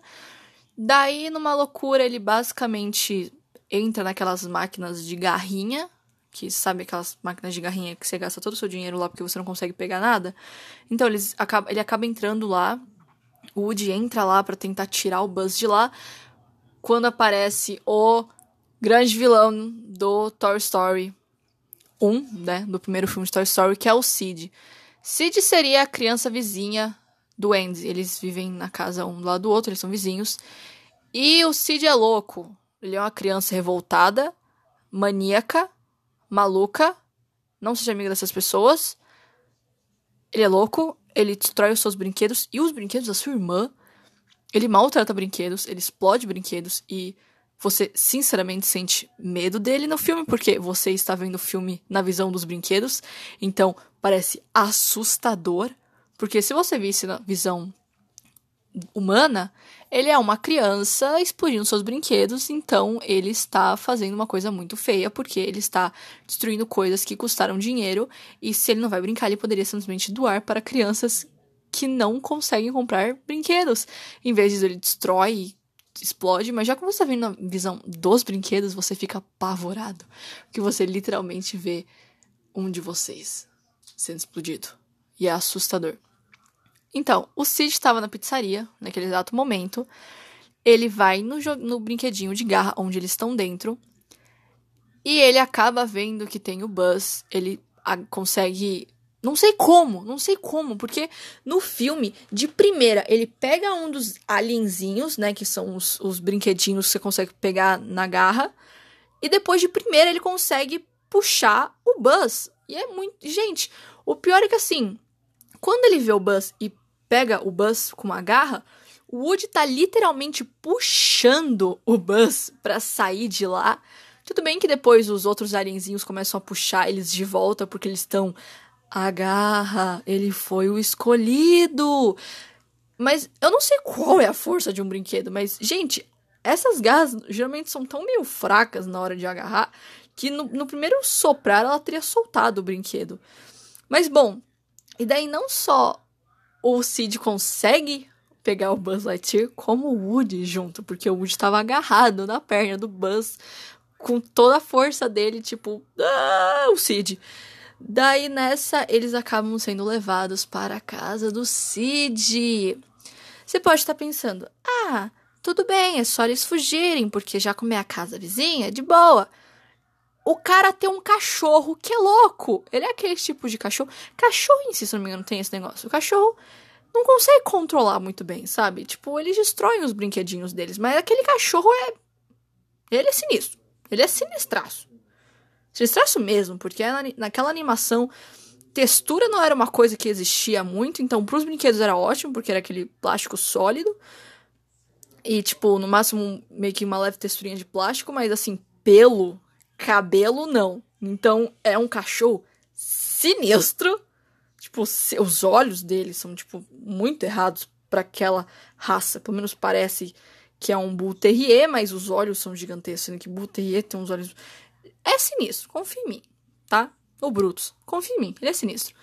Daí, numa loucura, ele basicamente entra naquelas máquinas de garrinha que sabe aquelas máquinas de garrinha que você gasta todo o seu dinheiro lá porque você não consegue pegar nada. Então eles acaba, ele acaba entrando lá, o Woody entra lá para tentar tirar o Buzz de lá, quando aparece o grande vilão do Toy Story 1, né, do primeiro filme de Toy Story, que é o Sid. Sid seria a criança vizinha do Andy. Eles vivem na casa um do lado do outro, eles são vizinhos. E o Sid é louco. Ele é uma criança revoltada, maníaca, maluca. Não seja amigo dessas pessoas. Ele é louco, ele destrói os seus brinquedos e os brinquedos da sua irmã. Ele maltrata brinquedos, ele explode brinquedos e você sinceramente sente medo dele no filme, porque você está vendo o filme na visão dos brinquedos, então parece assustador. Porque se você visse na visão humana, ele é uma criança explodindo seus brinquedos, então ele está fazendo uma coisa muito feia, porque ele está destruindo coisas que custaram dinheiro, e se ele não vai brincar, ele poderia simplesmente doar para crianças que não conseguem comprar brinquedos. Em vez disso, ele destrói explode, mas já que você está vendo a visão dos brinquedos, você fica apavorado. Porque você literalmente vê um de vocês sendo explodido. E é assustador. Então, o Sid estava na pizzaria, naquele exato momento. Ele vai no, no brinquedinho de garra onde eles estão dentro. E ele acaba vendo que tem o Buzz. Ele consegue não sei como, não sei como, porque no filme, de primeira, ele pega um dos alienzinhos, né, que são os, os brinquedinhos que você consegue pegar na garra, e depois de primeira ele consegue puxar o Buzz. E é muito. Gente, o pior é que assim, quando ele vê o Buzz e pega o Buzz com uma garra, o Woody tá literalmente puxando o Buzz para sair de lá. Tudo bem que depois os outros alienzinhos começam a puxar eles de volta porque eles estão agarra, ele foi o escolhido. Mas eu não sei qual é a força de um brinquedo, mas, gente, essas garras geralmente são tão meio fracas na hora de agarrar que no, no primeiro soprar ela teria soltado o brinquedo. Mas bom, e daí não só o Sid consegue pegar o Buzz Lightyear, como o Woody junto, porque o Woody estava agarrado na perna do Buzz com toda a força dele, tipo, ah, o Sid. Daí nessa, eles acabam sendo levados para a casa do Cid. Você pode estar pensando: ah, tudo bem, é só eles fugirem, porque já como é a casa vizinha, de boa. O cara tem um cachorro que é louco. Ele é aquele tipo de cachorro. Cachorro em si, se não me engano, tem esse negócio. O cachorro não consegue controlar muito bem, sabe? Tipo, eles destroem os brinquedinhos deles, mas aquele cachorro é. Ele é sinistro. Ele é sinistraço. Sinistraço mesmo, porque naquela animação textura não era uma coisa que existia muito, então pros brinquedos era ótimo, porque era aquele plástico sólido. E, tipo, no máximo, meio que uma leve texturinha de plástico, mas assim, pelo, cabelo, não. Então, é um cachorro sinistro. Tipo, os olhos dele são, tipo, muito errados para aquela raça. Pelo menos parece que é um Bull Terrier, mas os olhos são gigantescos, sendo que Bull Terrier tem uns olhos é sinistro, confia em mim, tá? O Brutus, confia em mim, ele é sinistro.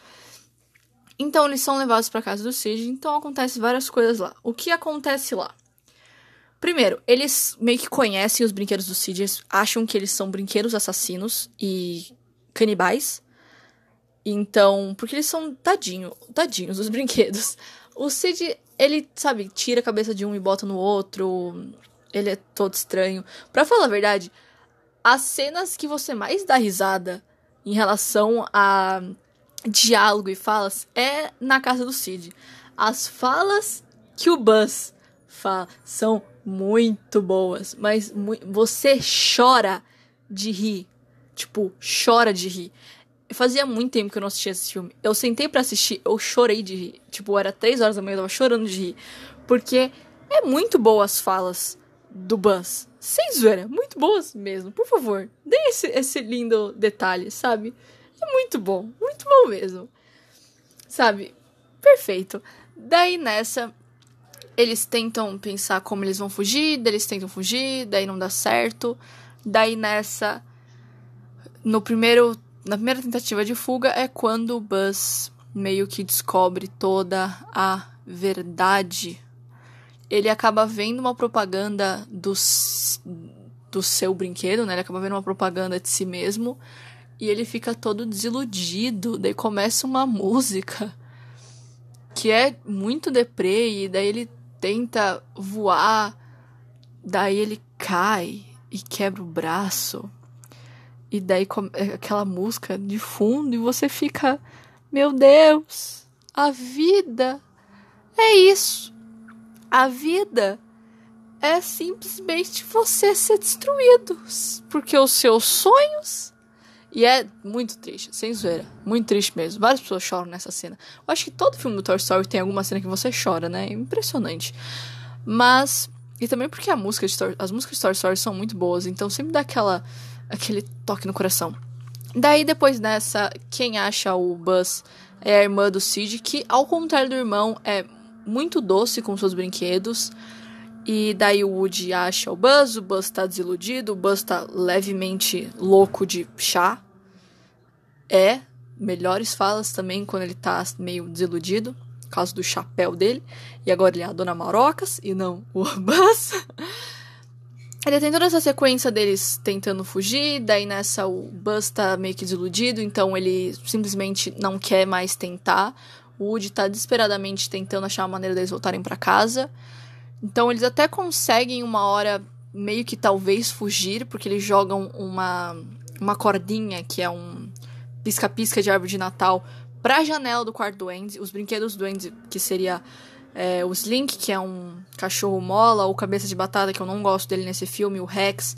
Então eles são levados para casa do Cid, então acontece várias coisas lá. O que acontece lá? Primeiro, eles meio que conhecem os brinquedos do Cid, acham que eles são brinquedos assassinos e canibais. Então, porque eles são tadinho, tadinhos os brinquedos. O Cid, ele, sabe, tira a cabeça de um e bota no outro. Ele é todo estranho. Pra falar a verdade, as cenas que você mais dá risada em relação a diálogo e falas é na casa do Cid. As falas que o Buzz fala são muito boas, mas mu você chora de rir. Tipo, chora de rir. Fazia muito tempo que eu não assistia esse filme. Eu sentei para assistir, eu chorei de rir. Tipo, era três horas da manhã, eu tava chorando de rir. Porque é muito boas as falas do Buzz. Sem zoeira, muito boas mesmo. Por favor, dê esse, esse lindo detalhe, sabe? É muito bom, muito bom mesmo. Sabe? Perfeito. Daí nessa, eles tentam pensar como eles vão fugir, daí eles tentam fugir, daí não dá certo. Daí nessa, no primeiro, na primeira tentativa de fuga é quando o Buzz meio que descobre toda a verdade ele acaba vendo uma propaganda do, do seu brinquedo, né? Ele acaba vendo uma propaganda de si mesmo e ele fica todo desiludido. Daí começa uma música que é muito deprê e daí ele tenta voar, daí ele cai e quebra o braço. E daí é aquela música de fundo e você fica Meu Deus, a vida é isso. A vida é simplesmente você ser destruído. Porque os seus sonhos. E é muito triste, sem zoeira. Muito triste mesmo. Várias pessoas choram nessa cena. Eu acho que todo filme do Toy Story tem alguma cena que você chora, né? É impressionante. Mas. E também porque a música de as músicas de Toy Story são muito boas, então sempre dá aquela, aquele toque no coração. Daí, depois dessa, quem acha o Buzz é a irmã do Sid, que, ao contrário do irmão, é muito doce com seus brinquedos. E daí o Woody acha o Buzz, o Buzz tá desiludido, o Buzz tá levemente louco de chá. É, melhores falas também quando ele tá meio desiludido, por causa do chapéu dele. E agora ele é a Dona Marocas e não o Buzz. Ele tem toda essa sequência deles tentando fugir, daí nessa o Buzz tá meio que desiludido, então ele simplesmente não quer mais tentar. O Woody tá desesperadamente tentando achar uma maneira deles voltarem para casa. Então eles até conseguem uma hora meio que talvez fugir, porque eles jogam uma, uma cordinha, que é um pisca-pisca de árvore de Natal, pra janela do quarto do Andy. Os brinquedos do Andy, que seria é, o Slink, que é um cachorro mola, ou cabeça de batata, que eu não gosto dele nesse filme, o Rex,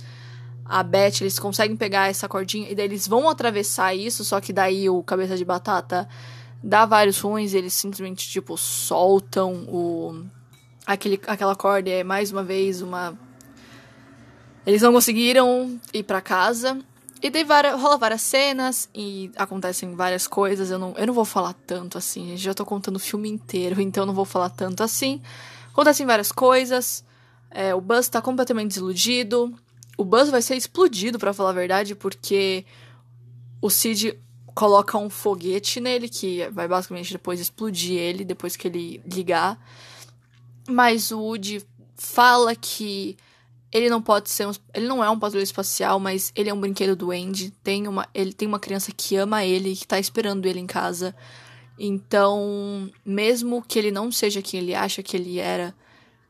a Beth, eles conseguem pegar essa cordinha e daí eles vão atravessar isso, só que daí o cabeça de batata dá vários ruins, eles simplesmente, tipo, soltam o. Aquele, aquela corda é mais uma vez uma. Eles não conseguiram ir para casa. E daí várias, rola várias cenas e acontecem várias coisas. Eu não, eu não vou falar tanto assim, gente. Já tô contando o filme inteiro, então não vou falar tanto assim. Acontecem várias coisas. É, o Buzz tá completamente desiludido. O Buzz vai ser explodido, para falar a verdade, porque o Cid coloca um foguete nele, que vai basicamente depois explodir ele, depois que ele ligar. Mas o Woody fala que ele não pode ser um, ele não é um patrulheiro espacial, mas ele é um brinquedo do Andy. Tem uma, ele tem uma criança que ama ele, que tá esperando ele em casa. Então, mesmo que ele não seja quem ele acha que ele era,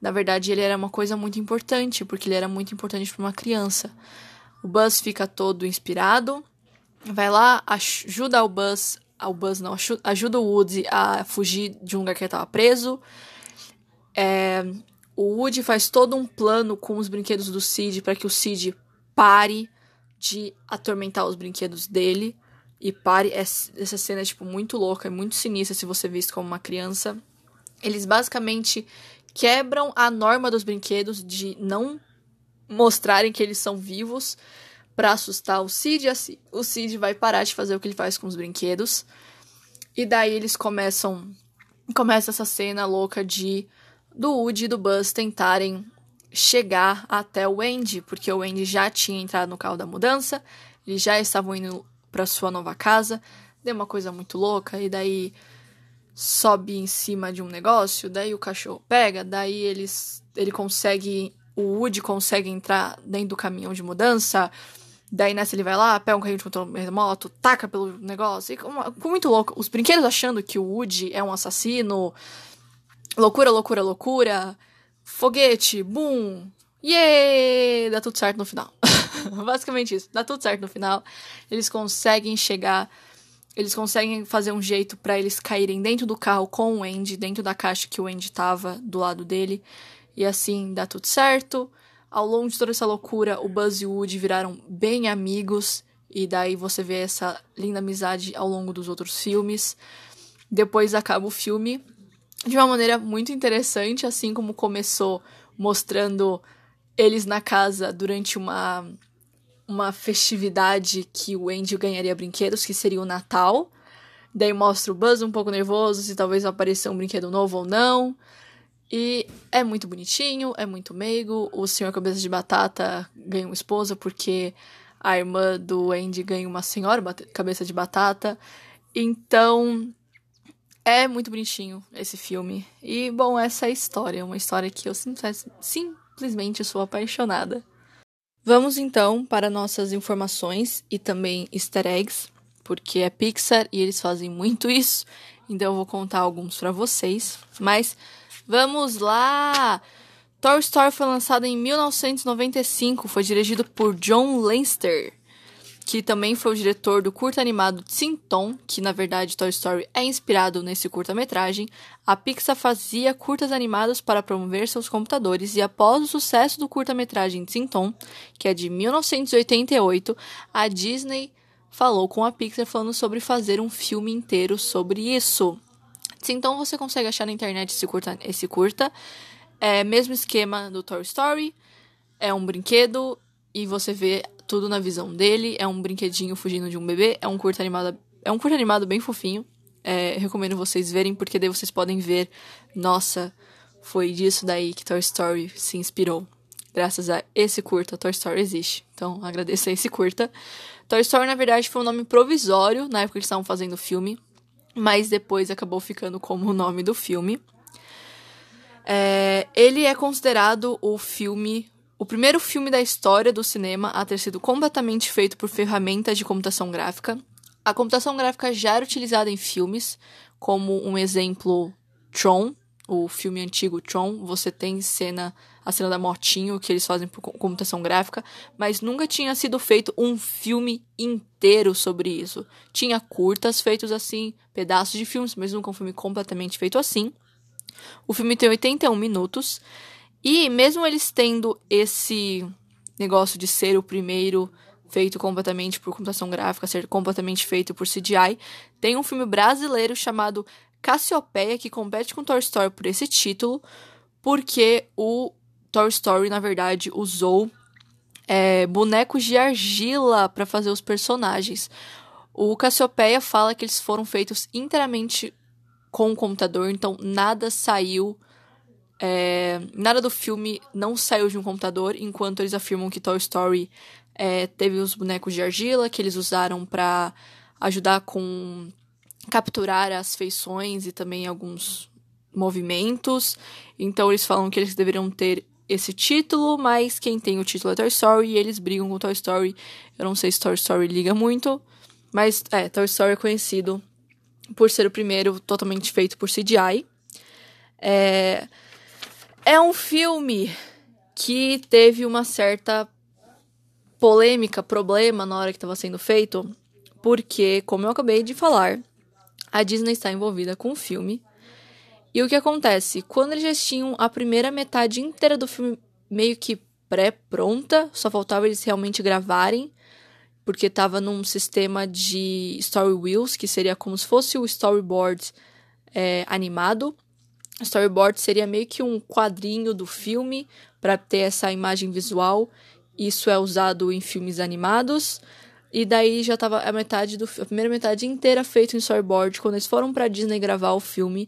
na verdade ele era uma coisa muito importante, porque ele era muito importante para uma criança. O Buzz fica todo inspirado vai lá, ajuda o Buzz, o Buzz não, ajuda o Woody a fugir de um lugar que ele estava preso. É, o Woody faz todo um plano com os brinquedos do Sid para que o Sid pare de atormentar os brinquedos dele e pare. Essa cena é tipo muito louca, é muito sinistra se você vê como uma criança. Eles basicamente quebram a norma dos brinquedos de não mostrarem que eles são vivos para assustar o Cid, assim, o Cid vai parar de fazer o que ele faz com os brinquedos. E daí eles começam começa essa cena louca de do Woody e do Buzz tentarem chegar até o Andy, porque o Andy já tinha entrado no carro da mudança, eles já estavam indo para sua nova casa. Deu uma coisa muito louca e daí sobe em cima de um negócio, daí o cachorro pega, daí eles ele consegue o Woody consegue entrar dentro do caminhão de mudança, Daí nessa ele vai lá, pega um carrinho de controle remoto, taca pelo negócio. E ficou muito louco. Os brinquedos achando que o Woody é um assassino. Loucura, loucura, loucura. Foguete, boom. Yay! Dá tudo certo no final. Basicamente isso. Dá tudo certo no final. Eles conseguem chegar. Eles conseguem fazer um jeito para eles caírem dentro do carro com o Andy, dentro da caixa que o Andy tava do lado dele. E assim dá tudo certo. Ao longo de toda essa loucura, o Buzz e o Woody viraram bem amigos, e daí você vê essa linda amizade ao longo dos outros filmes. Depois acaba o filme de uma maneira muito interessante, assim como começou mostrando eles na casa durante uma uma festividade que o Andy ganharia brinquedos, que seria o Natal. Daí mostra o Buzz um pouco nervoso, se talvez apareça um brinquedo novo ou não. E é muito bonitinho, é muito meigo. O senhor cabeça de batata ganha uma esposa porque a irmã do Andy ganha uma senhora cabeça de batata. Então, é muito bonitinho esse filme. E, bom, essa é a história. Uma história que eu simplesmente sou apaixonada. Vamos então para nossas informações e também easter eggs, porque é Pixar e eles fazem muito isso. Então eu vou contar alguns para vocês. Mas Vamos lá! Toy Story foi lançado em 1995, foi dirigido por John Leinster. Que também foi o diretor do curta animado Tom, que na verdade Toy Story é inspirado nesse curta-metragem, a Pixar fazia curtas animados para promover seus computadores e após o sucesso do curta-metragem Tom, que é de 1988, a Disney falou com a Pixar falando sobre fazer um filme inteiro sobre isso. Então você consegue achar na internet esse curta, esse curta. É mesmo esquema do Toy Story, é um brinquedo e você vê tudo na visão dele. É um brinquedinho fugindo de um bebê. É um curto animado, é um curto animado bem fofinho. É, recomendo vocês verem, porque daí vocês podem ver, nossa, foi disso daí que Toy Story se inspirou. Graças a esse curta, Toy Story existe. Então, agradeço a esse curta. Toy Story, na verdade, foi um nome provisório na época que eles estavam fazendo o filme, mas depois acabou ficando como o nome do filme. É, ele é considerado o filme o primeiro filme da história do cinema a ter sido completamente feito por ferramentas de computação gráfica. A computação gráfica já era utilizada em filmes, como um exemplo Tron, o filme antigo Tron, você tem cena, a cena da motinho que eles fazem por computação gráfica, mas nunca tinha sido feito um filme inteiro sobre isso. Tinha curtas feitos assim, pedaços de filmes, mas nunca um filme completamente feito assim. O filme tem 81 minutos e mesmo eles tendo esse negócio de ser o primeiro feito completamente por computação gráfica, ser completamente feito por CGI, tem um filme brasileiro chamado Cassiopeia que compete com Toy Story por esse título, porque o Toy Story, na verdade, usou é, bonecos de argila para fazer os personagens. O Cassiopeia fala que eles foram feitos inteiramente com o computador, então nada saiu é, nada do filme não saiu de um computador, enquanto eles afirmam que Toy Story é, teve os bonecos de argila que eles usaram para ajudar com capturar as feições e também alguns movimentos. Então eles falam que eles deveriam ter esse título, mas quem tem o título é Toy Story e eles brigam com Toy Story. Eu não sei se Toy Story liga muito, mas é, Toy Story é conhecido por ser o primeiro totalmente feito por CGI. É, é um filme que teve uma certa polêmica, problema na hora que estava sendo feito, porque, como eu acabei de falar, a Disney está envolvida com o filme. E o que acontece? Quando eles já tinham a primeira metade inteira do filme meio que pré-pronta, só faltava eles realmente gravarem, porque estava num sistema de story wheels, que seria como se fosse o storyboard é, animado. Storyboard seria meio que um quadrinho do filme para ter essa imagem visual. Isso é usado em filmes animados. E daí já estava a metade do a primeira metade inteira feito em storyboard. Quando eles foram para Disney gravar o filme,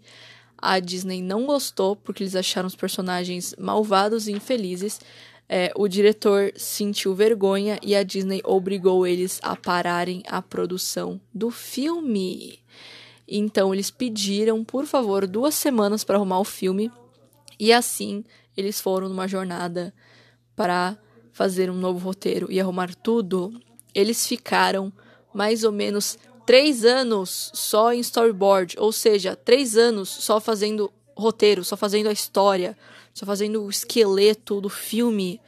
a Disney não gostou porque eles acharam os personagens malvados e infelizes. É, o diretor sentiu vergonha e a Disney obrigou eles a pararem a produção do filme. Então eles pediram, por favor, duas semanas para arrumar o filme. E assim eles foram numa jornada para fazer um novo roteiro e arrumar tudo. Eles ficaram mais ou menos três anos só em storyboard, ou seja, três anos só fazendo roteiro, só fazendo a história, só fazendo o esqueleto do filme.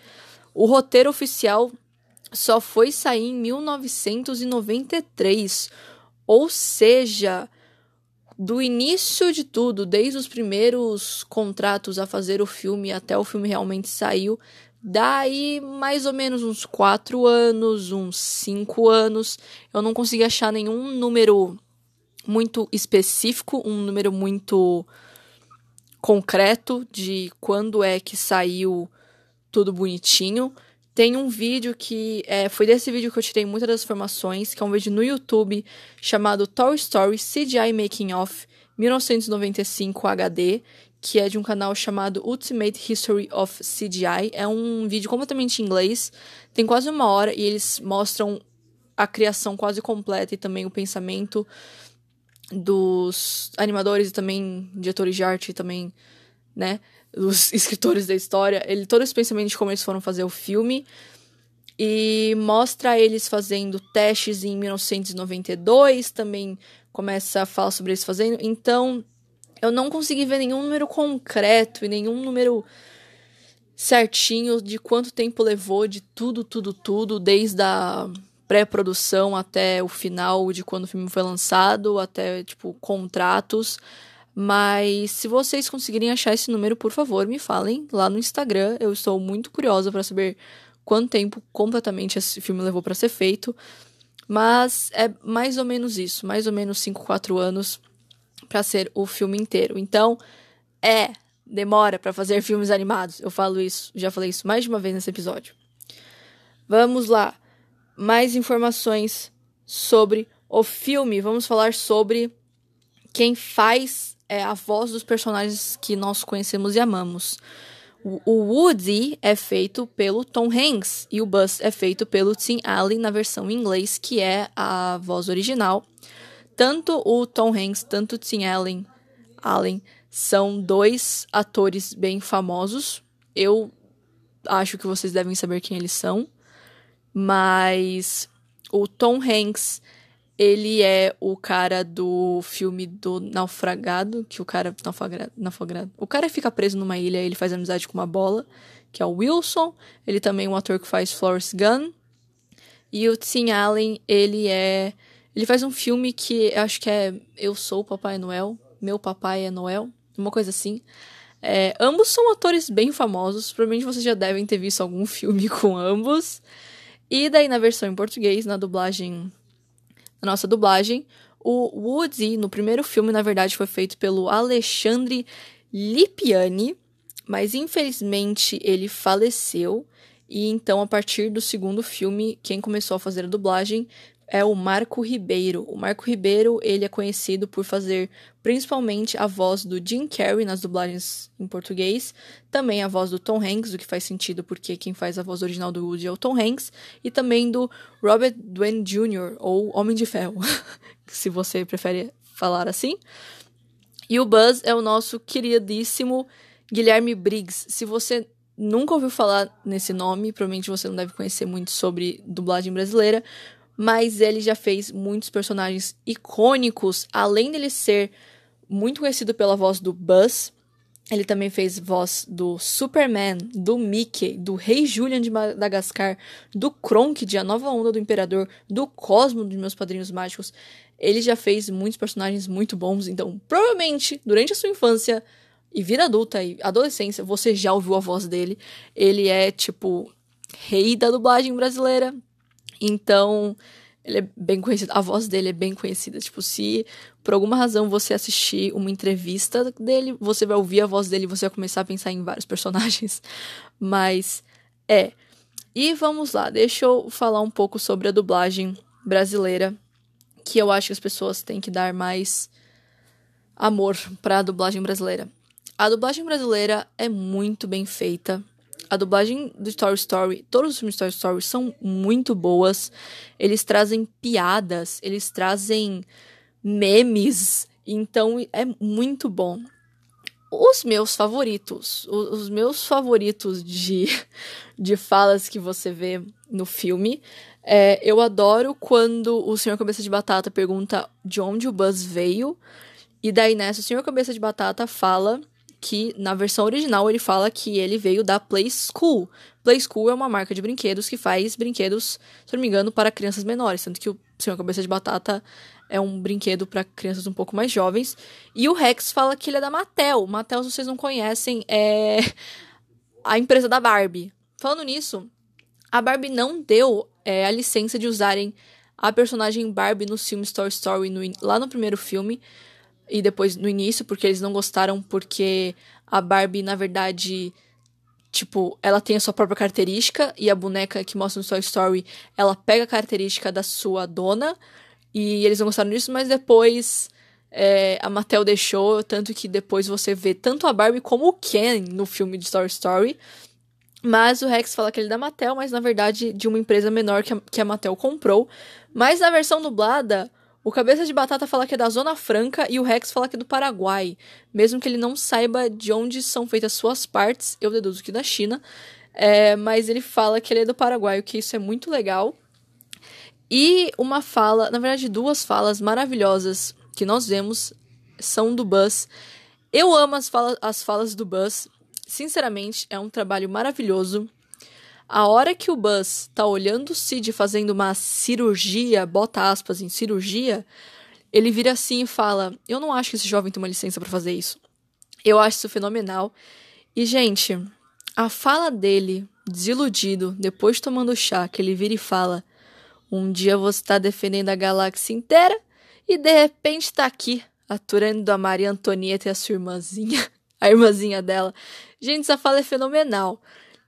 O roteiro oficial só foi sair em 1993, ou seja, do início de tudo, desde os primeiros contratos a fazer o filme até o filme realmente saiu, daí mais ou menos uns quatro anos, uns cinco anos. Eu não consegui achar nenhum número muito específico, um número muito concreto de quando é que saiu tudo bonitinho. Tem um vídeo que é, foi desse vídeo que eu tirei muitas das informações, que é um vídeo no YouTube chamado Toy Story CGI Making Off 1995 HD, que é de um canal chamado Ultimate History of CGI. É um vídeo completamente em inglês, tem quase uma hora e eles mostram a criação quase completa e também o pensamento dos animadores e também diretores de arte também, né, os escritores da história, ele todo esse pensamento de como eles foram fazer o filme e mostra eles fazendo testes em 1992, também começa a falar sobre eles fazendo. Então, eu não consegui ver nenhum número concreto e nenhum número certinho de quanto tempo levou de tudo, tudo, tudo, desde a pré-produção até o final de quando o filme foi lançado, até tipo contratos. Mas se vocês conseguirem achar esse número, por favor, me falem lá no Instagram. Eu estou muito curiosa para saber quanto tempo completamente esse filme levou para ser feito. Mas é mais ou menos isso, mais ou menos 5, 4 anos para ser o filme inteiro. Então, é, demora para fazer filmes animados. Eu falo isso, já falei isso mais de uma vez nesse episódio. Vamos lá. Mais informações sobre o filme. Vamos falar sobre quem faz é, a voz dos personagens que nós conhecemos e amamos. O Woody é feito pelo Tom Hanks e o Buzz é feito pelo Tim Allen na versão em inglês, que é a voz original. Tanto o Tom Hanks, tanto o Tim Allen, Allen são dois atores bem famosos. Eu acho que vocês devem saber quem eles são. Mas o Tom Hanks, ele é o cara do filme do Naufragado, que o cara naufragado, naufragado. O cara fica preso numa ilha, ele faz amizade com uma bola, que é o Wilson. Ele também é um ator que faz Florence Gunn. E o Tim Allen, ele é ele faz um filme que acho que é Eu Sou o Papai Noel, Meu Papai é Noel, uma coisa assim. É, ambos são atores bem famosos, provavelmente vocês já devem ter visto algum filme com ambos. E daí na versão em português, na dublagem, na nossa dublagem, o Woody, no primeiro filme, na verdade, foi feito pelo Alexandre Lipiani, mas infelizmente ele faleceu. E então, a partir do segundo filme, quem começou a fazer a dublagem é o Marco Ribeiro. O Marco Ribeiro, ele é conhecido por fazer principalmente a voz do Jim Carrey nas dublagens em português, também a voz do Tom Hanks, o que faz sentido porque quem faz a voz original do Woody é o Tom Hanks, e também do Robert Downey Jr., ou Homem de Ferro, se você prefere falar assim. E o Buzz é o nosso queridíssimo Guilherme Briggs. Se você nunca ouviu falar nesse nome, provavelmente você não deve conhecer muito sobre dublagem brasileira, mas ele já fez muitos personagens icônicos, além dele ser muito conhecido pela voz do Buzz, ele também fez voz do Superman, do Mickey, do Rei Julian de Madagascar, do Kronk de A Nova Onda do Imperador, do Cosmo dos Meus Padrinhos Mágicos. Ele já fez muitos personagens muito bons, então provavelmente durante a sua infância e vida adulta e adolescência você já ouviu a voz dele. Ele é tipo rei da dublagem brasileira, então, ele é bem conhecido, a voz dele é bem conhecida. Tipo, se por alguma razão você assistir uma entrevista dele, você vai ouvir a voz dele e você vai começar a pensar em vários personagens. Mas é. E vamos lá, deixa eu falar um pouco sobre a dublagem brasileira, que eu acho que as pessoas têm que dar mais amor para a dublagem brasileira. A dublagem brasileira é muito bem feita a dublagem do Story Story, todos os filmes de Toy Story são muito boas. Eles trazem piadas, eles trazem memes, então é muito bom. Os meus favoritos, os meus favoritos de, de falas que você vê no filme, é, eu adoro quando o Senhor Cabeça de Batata pergunta de onde o Buzz veio, e daí nessa o Senhor Cabeça de Batata fala que na versão original ele fala que ele veio da Play School. Play School é uma marca de brinquedos que faz brinquedos, se não me engano, para crianças menores, tanto que o Senhor Cabeça de Batata é um brinquedo para crianças um pouco mais jovens. E o Rex fala que ele é da Mattel. Mattel, se vocês não conhecem, é a empresa da Barbie. Falando nisso, a Barbie não deu é, a licença de usarem a personagem Barbie no filme Story Story no, lá no primeiro filme e depois no início, porque eles não gostaram porque a Barbie, na verdade, tipo, ela tem a sua própria característica e a boneca que mostra no Toy Story, ela pega a característica da sua dona e eles não gostaram disso, mas depois é, a Mattel deixou, tanto que depois você vê tanto a Barbie como o Ken no filme de Toy Story. Mas o Rex fala que ele é da Mattel, mas na verdade de uma empresa menor que a, que a Mattel comprou. Mas na versão dublada, o Cabeça de Batata fala que é da Zona Franca e o Rex fala que é do Paraguai. Mesmo que ele não saiba de onde são feitas suas partes, eu deduzo que da China. É, mas ele fala que ele é do Paraguai, o que isso é muito legal. E uma fala, na verdade, duas falas maravilhosas que nós vemos são do Buzz. Eu amo as, fala, as falas do Buzz. Sinceramente, é um trabalho maravilhoso. A hora que o Buzz tá olhando o Sid fazendo uma cirurgia, bota aspas em cirurgia, ele vira assim e fala: Eu não acho que esse jovem tem uma licença para fazer isso. Eu acho isso fenomenal. E, gente, a fala dele, desiludido, depois tomando chá, que ele vira e fala: Um dia você tá defendendo a galáxia inteira e de repente tá aqui, aturando a Maria Antonieta e a sua irmãzinha, a irmãzinha dela. Gente, essa fala é fenomenal.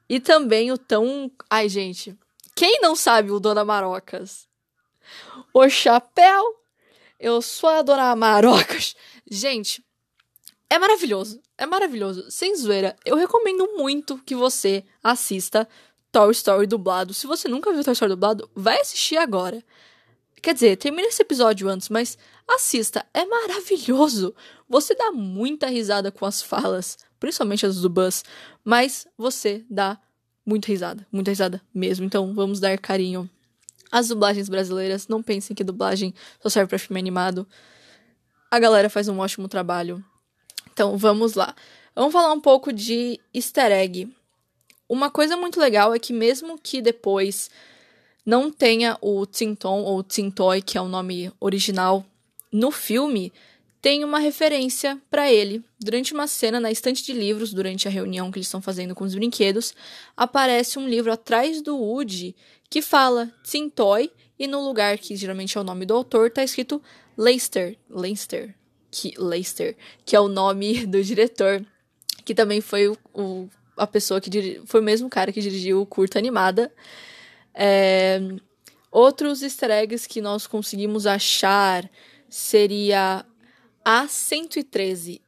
E também o tão. Ai, gente. Quem não sabe o Dona Marocas? O chapéu. Eu sou a Dona Marocas. Gente, é maravilhoso. É maravilhoso. Sem zoeira. Eu recomendo muito que você assista Toy Story dublado. Se você nunca viu Toy Story dublado, vai assistir agora. Quer dizer, termina esse episódio antes, mas assista, é maravilhoso. Você dá muita risada com as falas, principalmente as do Buzz, mas você dá muita risada, muita risada mesmo. Então vamos dar carinho às dublagens brasileiras. Não pensem que dublagem só serve para filme animado. A galera faz um ótimo trabalho. Então vamos lá. Vamos falar um pouco de easter egg. Uma coisa muito legal é que mesmo que depois não tenha o Tinton ou Tintoy, que é o nome original, no filme, tem uma referência para ele. Durante uma cena na estante de livros, durante a reunião que eles estão fazendo com os brinquedos, aparece um livro atrás do Woody que fala Tintoy e no lugar que geralmente é o nome do autor está escrito Leicester, Leicester, que Leicester, que é o nome do diretor, que também foi o, o a pessoa que diri, foi o mesmo cara que dirigiu o curta animada. É, outros easter eggs que nós conseguimos achar seria a 113.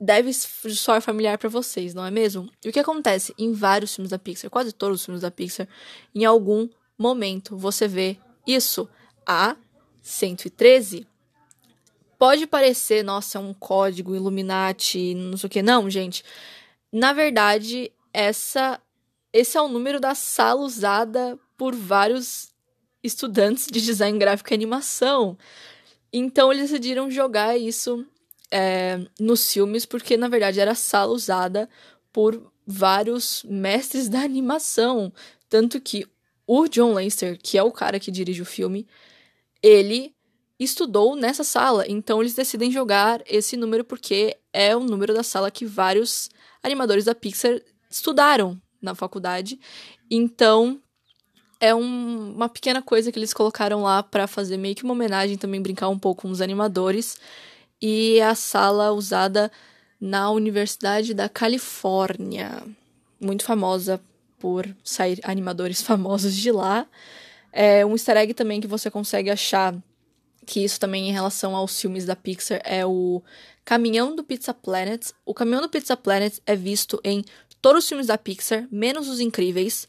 Deve soar familiar para vocês, não é mesmo? E o que acontece em vários filmes da Pixar, quase todos os filmes da Pixar, em algum momento você vê isso. A 113 pode parecer, nossa, é um código Illuminati, não sei o que. Não, gente. Na verdade, essa esse é o número da sala usada por vários estudantes de design gráfico e animação. Então eles decidiram jogar isso é, nos filmes, porque na verdade era sala usada por vários mestres da animação. Tanto que o John Lester, que é o cara que dirige o filme, ele estudou nessa sala. Então eles decidem jogar esse número porque é o número da sala que vários animadores da Pixar estudaram na faculdade. Então, é um, uma pequena coisa que eles colocaram lá para fazer meio que uma homenagem, também brincar um pouco com os animadores. E é a sala usada na Universidade da Califórnia, muito famosa por sair animadores famosos de lá. É um easter egg também que você consegue achar, que isso também em relação aos filmes da Pixar, é o Caminhão do Pizza Planet. O Caminhão do Pizza Planet é visto em todos os filmes da Pixar, menos os incríveis.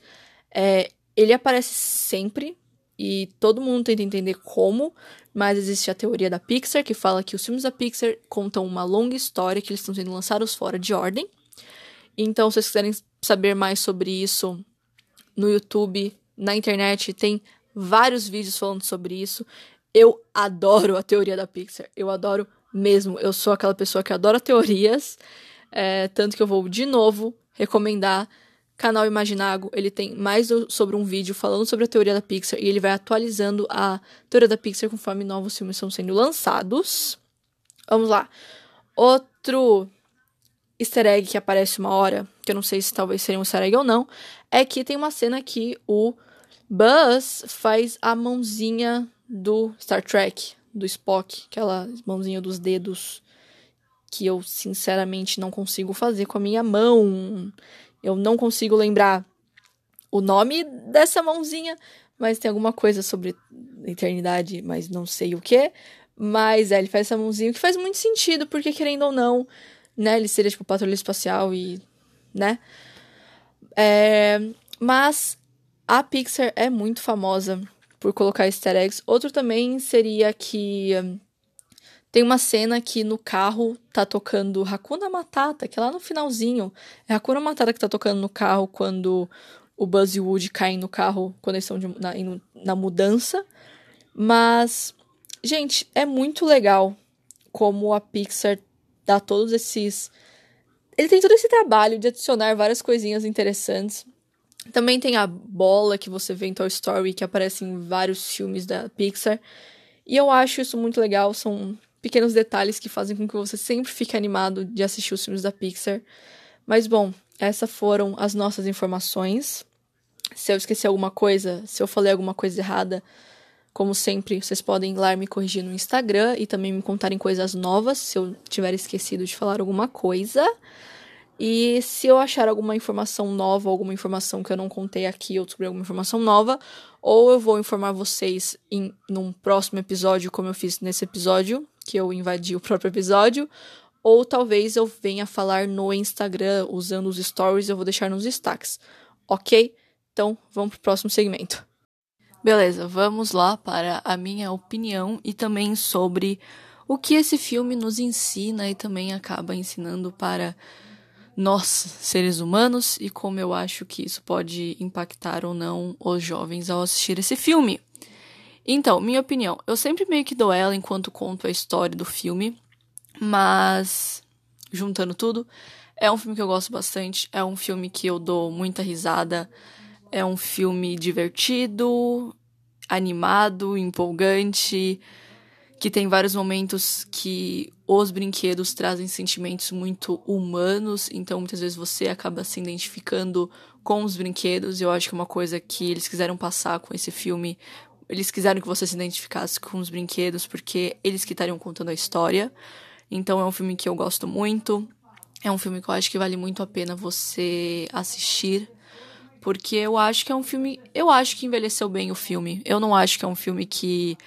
É, ele aparece sempre e todo mundo tenta entender como, mas existe a teoria da Pixar que fala que os filmes da Pixar contam uma longa história que eles estão sendo lançados fora de ordem. Então, se vocês quiserem saber mais sobre isso no YouTube, na internet, tem vários vídeos falando sobre isso. Eu adoro a teoria da Pixar. Eu adoro mesmo. Eu sou aquela pessoa que adora teorias. É, tanto que eu vou de novo recomendar canal Imaginago. Ele tem mais sobre um vídeo falando sobre a teoria da Pixar e ele vai atualizando a teoria da Pixar conforme novos filmes estão sendo lançados. Vamos lá. Outro easter egg que aparece uma hora, que eu não sei se talvez seria um easter egg ou não, é que tem uma cena que o Buzz faz a mãozinha do Star Trek, do Spock, aquela mãozinha dos dedos que eu sinceramente não consigo fazer com a minha mão. Eu não consigo lembrar o nome dessa mãozinha, mas tem alguma coisa sobre eternidade, mas não sei o que. Mas é, ele faz essa mãozinha, que faz muito sentido, porque querendo ou não, né, ele seria tipo patrulha espacial e, né? É, mas a Pixar é muito famosa por colocar easter eggs. Outro também seria que tem uma cena que no carro tá tocando Hakuna Matata, que é lá no finalzinho. É Hakuna Matata que tá tocando no carro quando o Buzz e o Woody caem no carro, quando eles estão de, na, na mudança. Mas, gente, é muito legal como a Pixar dá todos esses. Ele tem todo esse trabalho de adicionar várias coisinhas interessantes. Também tem a bola que você vê em Toy Story, que aparece em vários filmes da Pixar. E eu acho isso muito legal, são pequenos detalhes que fazem com que você sempre fique animado de assistir os filmes da Pixar. Mas bom, essas foram as nossas informações. Se eu esqueci alguma coisa, se eu falei alguma coisa errada, como sempre, vocês podem ir lá me corrigir no Instagram e também me contarem coisas novas, se eu tiver esquecido de falar alguma coisa. E se eu achar alguma informação nova, alguma informação que eu não contei aqui, ou descobrir alguma informação nova, ou eu vou informar vocês em num próximo episódio, como eu fiz nesse episódio, que eu invadi o próprio episódio, ou talvez eu venha falar no Instagram usando os stories, eu vou deixar nos destaques. OK? Então, vamos pro próximo segmento. Beleza, vamos lá para a minha opinião e também sobre o que esse filme nos ensina e também acaba ensinando para nós, seres humanos, e como eu acho que isso pode impactar ou não os jovens ao assistir esse filme. Então, minha opinião, eu sempre meio que dou ela enquanto conto a história do filme, mas juntando tudo, é um filme que eu gosto bastante, é um filme que eu dou muita risada, é um filme divertido, animado, empolgante, que tem vários momentos que os brinquedos trazem sentimentos muito humanos, então muitas vezes você acaba se identificando com os brinquedos. Eu acho que é uma coisa que eles quiseram passar com esse filme. Eles quiseram que você se identificasse com os brinquedos, porque eles que estariam contando a história. Então é um filme que eu gosto muito. É um filme que eu acho que vale muito a pena você assistir porque eu acho que é um filme. Eu acho que envelheceu bem o filme. Eu não acho que é um filme que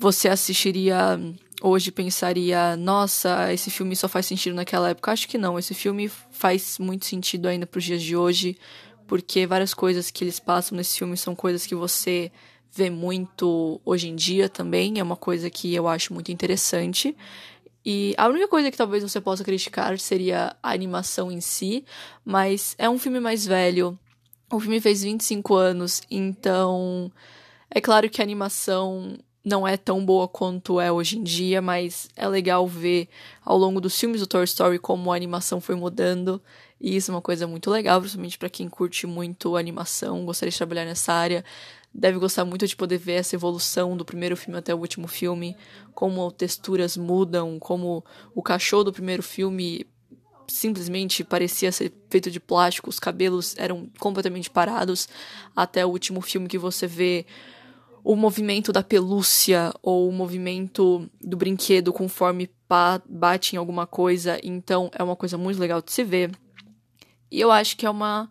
você assistiria hoje pensaria, nossa, esse filme só faz sentido naquela época. Acho que não. Esse filme faz muito sentido ainda para os dias de hoje, porque várias coisas que eles passam nesse filme são coisas que você vê muito hoje em dia também. É uma coisa que eu acho muito interessante. E a única coisa que talvez você possa criticar seria a animação em si, mas é um filme mais velho, o filme fez 25 anos, então é claro que a animação não é tão boa quanto é hoje em dia, mas é legal ver ao longo dos filmes do Toy Story como a animação foi mudando. E isso é uma coisa muito legal, principalmente para quem curte muito animação, gostaria de trabalhar nessa área. Deve gostar muito de poder ver essa evolução do primeiro filme até o último filme, como texturas mudam, como o cachorro do primeiro filme simplesmente parecia ser feito de plástico, os cabelos eram completamente parados, até o último filme que você vê o movimento da pelúcia ou o movimento do brinquedo conforme bate em alguma coisa, então é uma coisa muito legal de se ver. E eu acho que é uma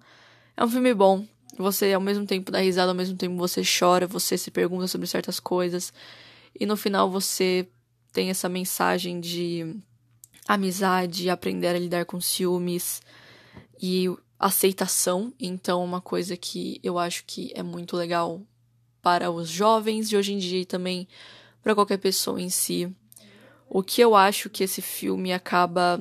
é um filme bom. Você ao mesmo tempo dá risada, ao mesmo tempo você chora, você se pergunta sobre certas coisas e no final você tem essa mensagem de amizade, aprender a lidar com ciúmes e aceitação. Então, uma coisa que eu acho que é muito legal para os jovens de hoje em dia e também para qualquer pessoa em si. O que eu acho que esse filme acaba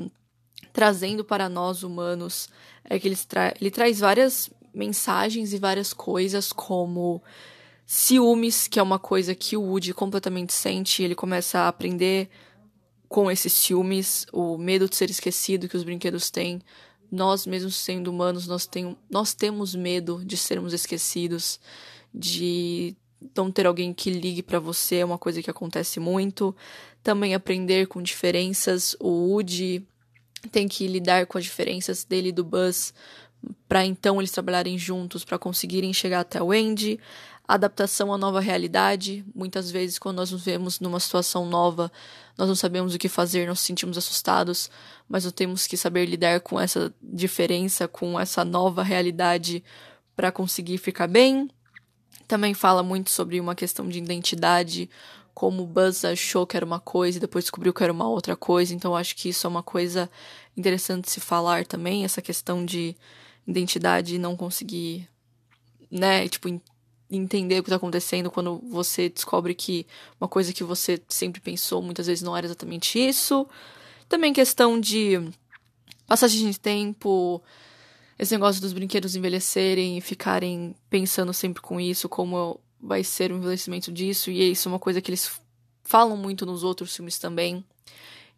trazendo para nós humanos é que ele, tra ele traz várias mensagens e várias coisas como ciúmes, que é uma coisa que o Woody completamente sente, ele começa a aprender com esses ciúmes, o medo de ser esquecido que os brinquedos têm. Nós, mesmo sendo humanos, nós, tem, nós temos medo de sermos esquecidos, de não ter alguém que ligue para você, é uma coisa que acontece muito. Também aprender com diferenças. O Woody tem que lidar com as diferenças dele e do Buzz para então eles trabalharem juntos para conseguirem chegar até o Andy adaptação à nova realidade. Muitas vezes, quando nós nos vemos numa situação nova, nós não sabemos o que fazer, nós nos sentimos assustados, mas nós temos que saber lidar com essa diferença, com essa nova realidade para conseguir ficar bem. Também fala muito sobre uma questão de identidade, como Buzz achou que era uma coisa e depois descobriu que era uma outra coisa. Então, acho que isso é uma coisa interessante se falar também, essa questão de identidade e não conseguir, né, tipo, entender o que está acontecendo quando você descobre que uma coisa que você sempre pensou muitas vezes não era exatamente isso. Também questão de passagem de tempo, esse negócio dos brinquedos envelhecerem e ficarem pensando sempre com isso, como vai ser o envelhecimento disso, e isso é uma coisa que eles falam muito nos outros filmes também.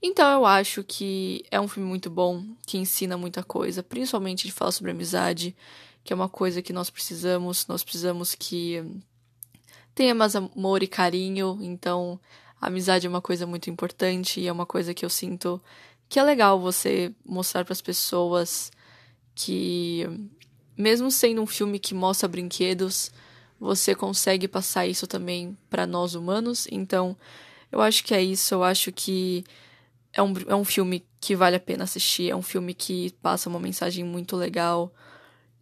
Então eu acho que é um filme muito bom, que ensina muita coisa, principalmente de falar sobre amizade que é uma coisa que nós precisamos. Nós precisamos que tenha mais amor e carinho. Então, a amizade é uma coisa muito importante e é uma coisa que eu sinto que é legal você mostrar para as pessoas que, mesmo sendo um filme que mostra brinquedos, você consegue passar isso também para nós humanos. Então, eu acho que é isso. Eu acho que é um, é um filme que vale a pena assistir. É um filme que passa uma mensagem muito legal.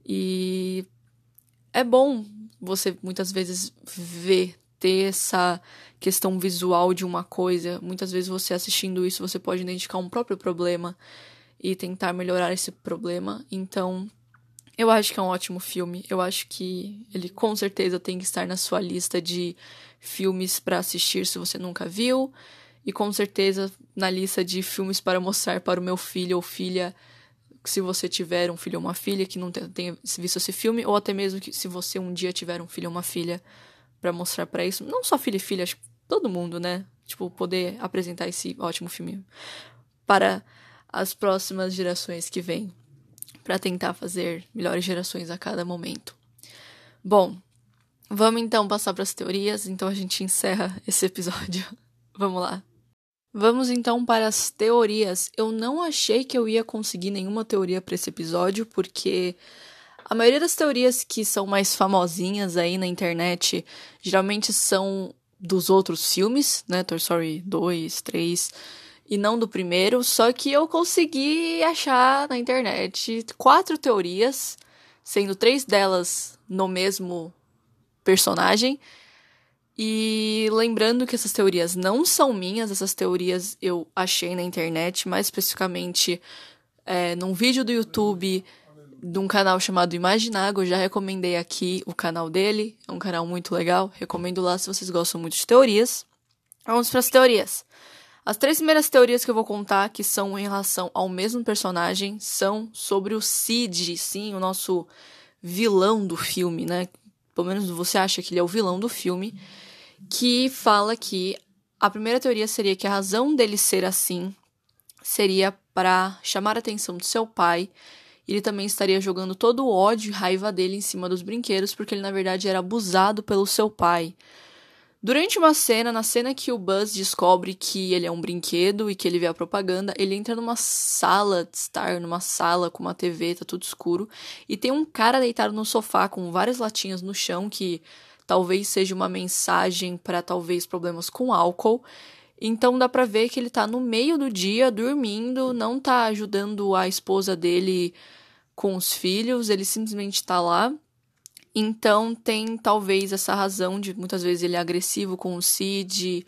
E é bom você muitas vezes ver, ter essa questão visual de uma coisa. Muitas vezes você assistindo isso, você pode identificar um próprio problema e tentar melhorar esse problema. Então, eu acho que é um ótimo filme. Eu acho que ele com certeza tem que estar na sua lista de filmes para assistir se você nunca viu. E com certeza na lista de filmes para mostrar para o meu filho ou filha, se você tiver um filho ou uma filha que não tenha visto esse filme, ou até mesmo que se você um dia tiver um filho ou uma filha para mostrar para isso, não só filho e filha, acho que todo mundo, né? Tipo, poder apresentar esse ótimo filme para as próximas gerações que vêm para tentar fazer melhores gerações a cada momento. Bom, vamos então passar para as teorias, então a gente encerra esse episódio. vamos lá. Vamos então para as teorias. Eu não achei que eu ia conseguir nenhuma teoria para esse episódio, porque a maioria das teorias que são mais famosinhas aí na internet geralmente são dos outros filmes, né? Toy Story 2, 3 e não do primeiro, só que eu consegui achar na internet quatro teorias, sendo três delas no mesmo personagem. E lembrando que essas teorias não são minhas, essas teorias eu achei na internet, mais especificamente é, num vídeo do YouTube de um canal chamado Imaginago. Eu já recomendei aqui o canal dele, é um canal muito legal. Recomendo lá se vocês gostam muito de teorias. Vamos para as teorias. As três primeiras teorias que eu vou contar, que são em relação ao mesmo personagem, são sobre o Sid, sim, o nosso vilão do filme, né? Pelo menos você acha que ele é o vilão do filme, que fala que a primeira teoria seria que a razão dele ser assim seria para chamar a atenção do seu pai. Ele também estaria jogando todo o ódio e raiva dele em cima dos brinquedos, porque ele na verdade era abusado pelo seu pai. Durante uma cena, na cena que o Buzz descobre que ele é um brinquedo e que ele vê a propaganda, ele entra numa sala de estar, numa sala com uma TV, tá tudo escuro, e tem um cara deitado no sofá com várias latinhas no chão que talvez seja uma mensagem para talvez problemas com álcool. Então dá pra ver que ele tá no meio do dia dormindo, não tá ajudando a esposa dele com os filhos, ele simplesmente tá lá então tem talvez essa razão de muitas vezes ele é agressivo com o Cid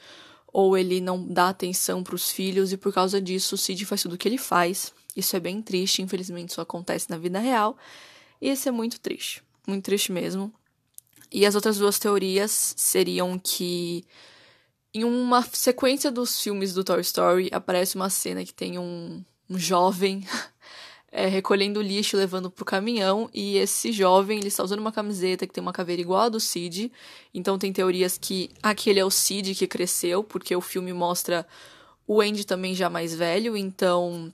ou ele não dá atenção para os filhos e por causa disso o Cid faz tudo o que ele faz. Isso é bem triste, infelizmente isso acontece na vida real. E isso é muito triste, muito triste mesmo. E as outras duas teorias seriam que em uma sequência dos filmes do Toy Story aparece uma cena que tem um, um jovem é, recolhendo lixo, levando pro caminhão, e esse jovem, ele está usando uma camiseta que tem uma caveira igual a do Cid, então tem teorias que aquele é o Cid que cresceu, porque o filme mostra o Andy também já mais velho, então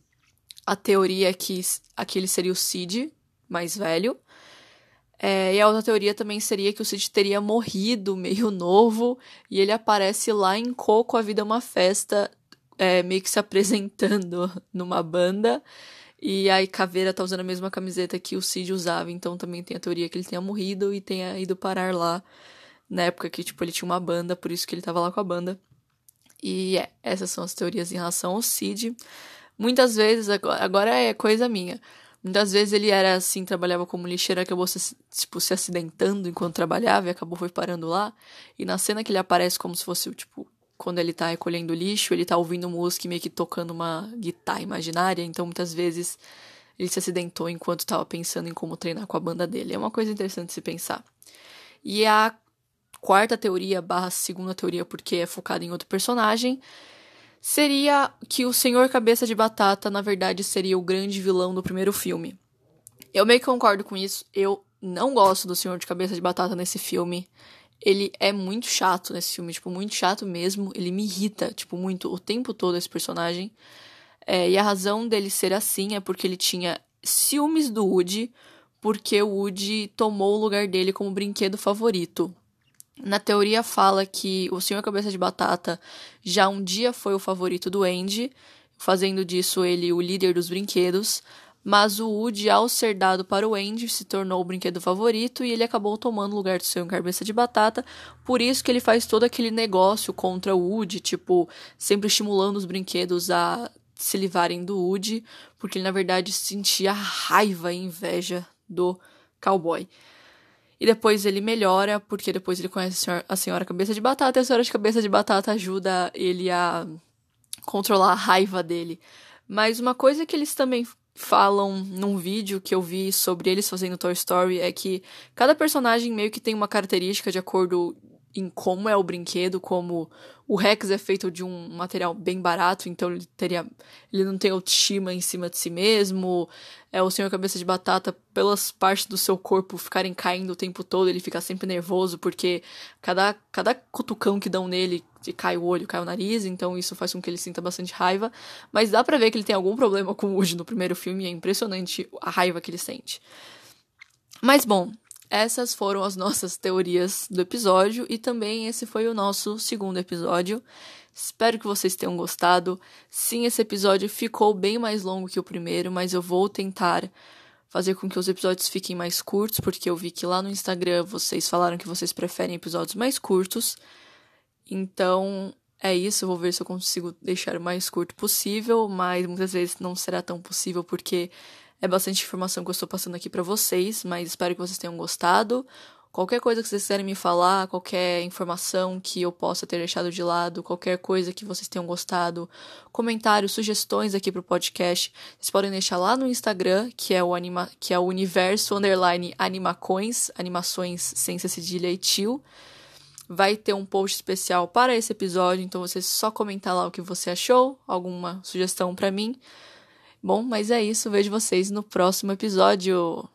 a teoria é que aquele seria o Cid mais velho. É, e a outra teoria também seria que o Cid teria morrido meio novo, e ele aparece lá em Coco, A Vida é uma Festa, é, meio que se apresentando numa banda. E aí Caveira tá usando a mesma camiseta que o Cid usava, então também tem a teoria que ele tenha morrido e tenha ido parar lá na época que, tipo, ele tinha uma banda, por isso que ele tava lá com a banda. E é, essas são as teorias em relação ao Cid. Muitas vezes, agora é coisa minha. Muitas vezes ele era assim, trabalhava como lixeiro, acabou se, tipo, se acidentando enquanto trabalhava e acabou foi parando lá. E na cena que ele aparece como se fosse, tipo, quando ele tá recolhendo lixo, ele tá ouvindo música e meio que tocando uma guitarra imaginária, então muitas vezes ele se acidentou enquanto estava pensando em como treinar com a banda dele. É uma coisa interessante se pensar. E a quarta teoria, barra segunda teoria, porque é focada em outro personagem, seria que o Senhor Cabeça de Batata, na verdade, seria o grande vilão do primeiro filme. Eu meio que concordo com isso. Eu não gosto do Senhor de Cabeça de Batata nesse filme ele é muito chato nesse filme, tipo, muito chato mesmo. Ele me irrita, tipo, muito o tempo todo esse personagem. É, e a razão dele ser assim é porque ele tinha ciúmes do Woody, porque o Woody tomou o lugar dele como brinquedo favorito. Na teoria fala que o Senhor Cabeça de Batata já um dia foi o favorito do Andy, fazendo disso ele o líder dos brinquedos, mas o Woody, ao ser dado para o Andy, se tornou o brinquedo favorito e ele acabou tomando o lugar do seu cabeça de batata. Por isso que ele faz todo aquele negócio contra o Woody, tipo, sempre estimulando os brinquedos a se livrarem do Woody, porque ele na verdade sentia raiva e inveja do cowboy. E depois ele melhora, porque depois ele conhece a senhora, a senhora cabeça de batata, e a senhora de cabeça de batata ajuda ele a controlar a raiva dele. Mas uma coisa que eles também falam num vídeo que eu vi sobre eles fazendo Toy Story é que cada personagem meio que tem uma característica de acordo em como é o brinquedo, como o Rex é feito de um material bem barato, então ele teria ele não tem autoestima em cima de si mesmo. É o Senhor Cabeça de Batata pelas partes do seu corpo ficarem caindo o tempo todo, ele fica sempre nervoso porque cada cada cutucão que dão nele cai o olho, cai o nariz, então isso faz com que ele sinta bastante raiva, mas dá para ver que ele tem algum problema com o Woody no primeiro filme, é impressionante a raiva que ele sente. Mas bom, essas foram as nossas teorias do episódio e também esse foi o nosso segundo episódio. Espero que vocês tenham gostado. Sim, esse episódio ficou bem mais longo que o primeiro, mas eu vou tentar fazer com que os episódios fiquem mais curtos, porque eu vi que lá no Instagram vocês falaram que vocês preferem episódios mais curtos. Então, é isso, eu vou ver se eu consigo deixar o mais curto possível, mas muitas vezes não será tão possível porque é bastante informação que eu estou passando aqui para vocês, mas espero que vocês tenham gostado. Qualquer coisa que vocês quiserem me falar, qualquer informação que eu possa ter deixado de lado, qualquer coisa que vocês tenham gostado, comentários, sugestões aqui pro podcast, vocês podem deixar lá no Instagram, que é o anima, que é o universo underline animacões, animações sem cedilha e tio. Vai ter um post especial para esse episódio, então você só comentar lá o que você achou, alguma sugestão para mim. Bom, mas é isso. Vejo vocês no próximo episódio.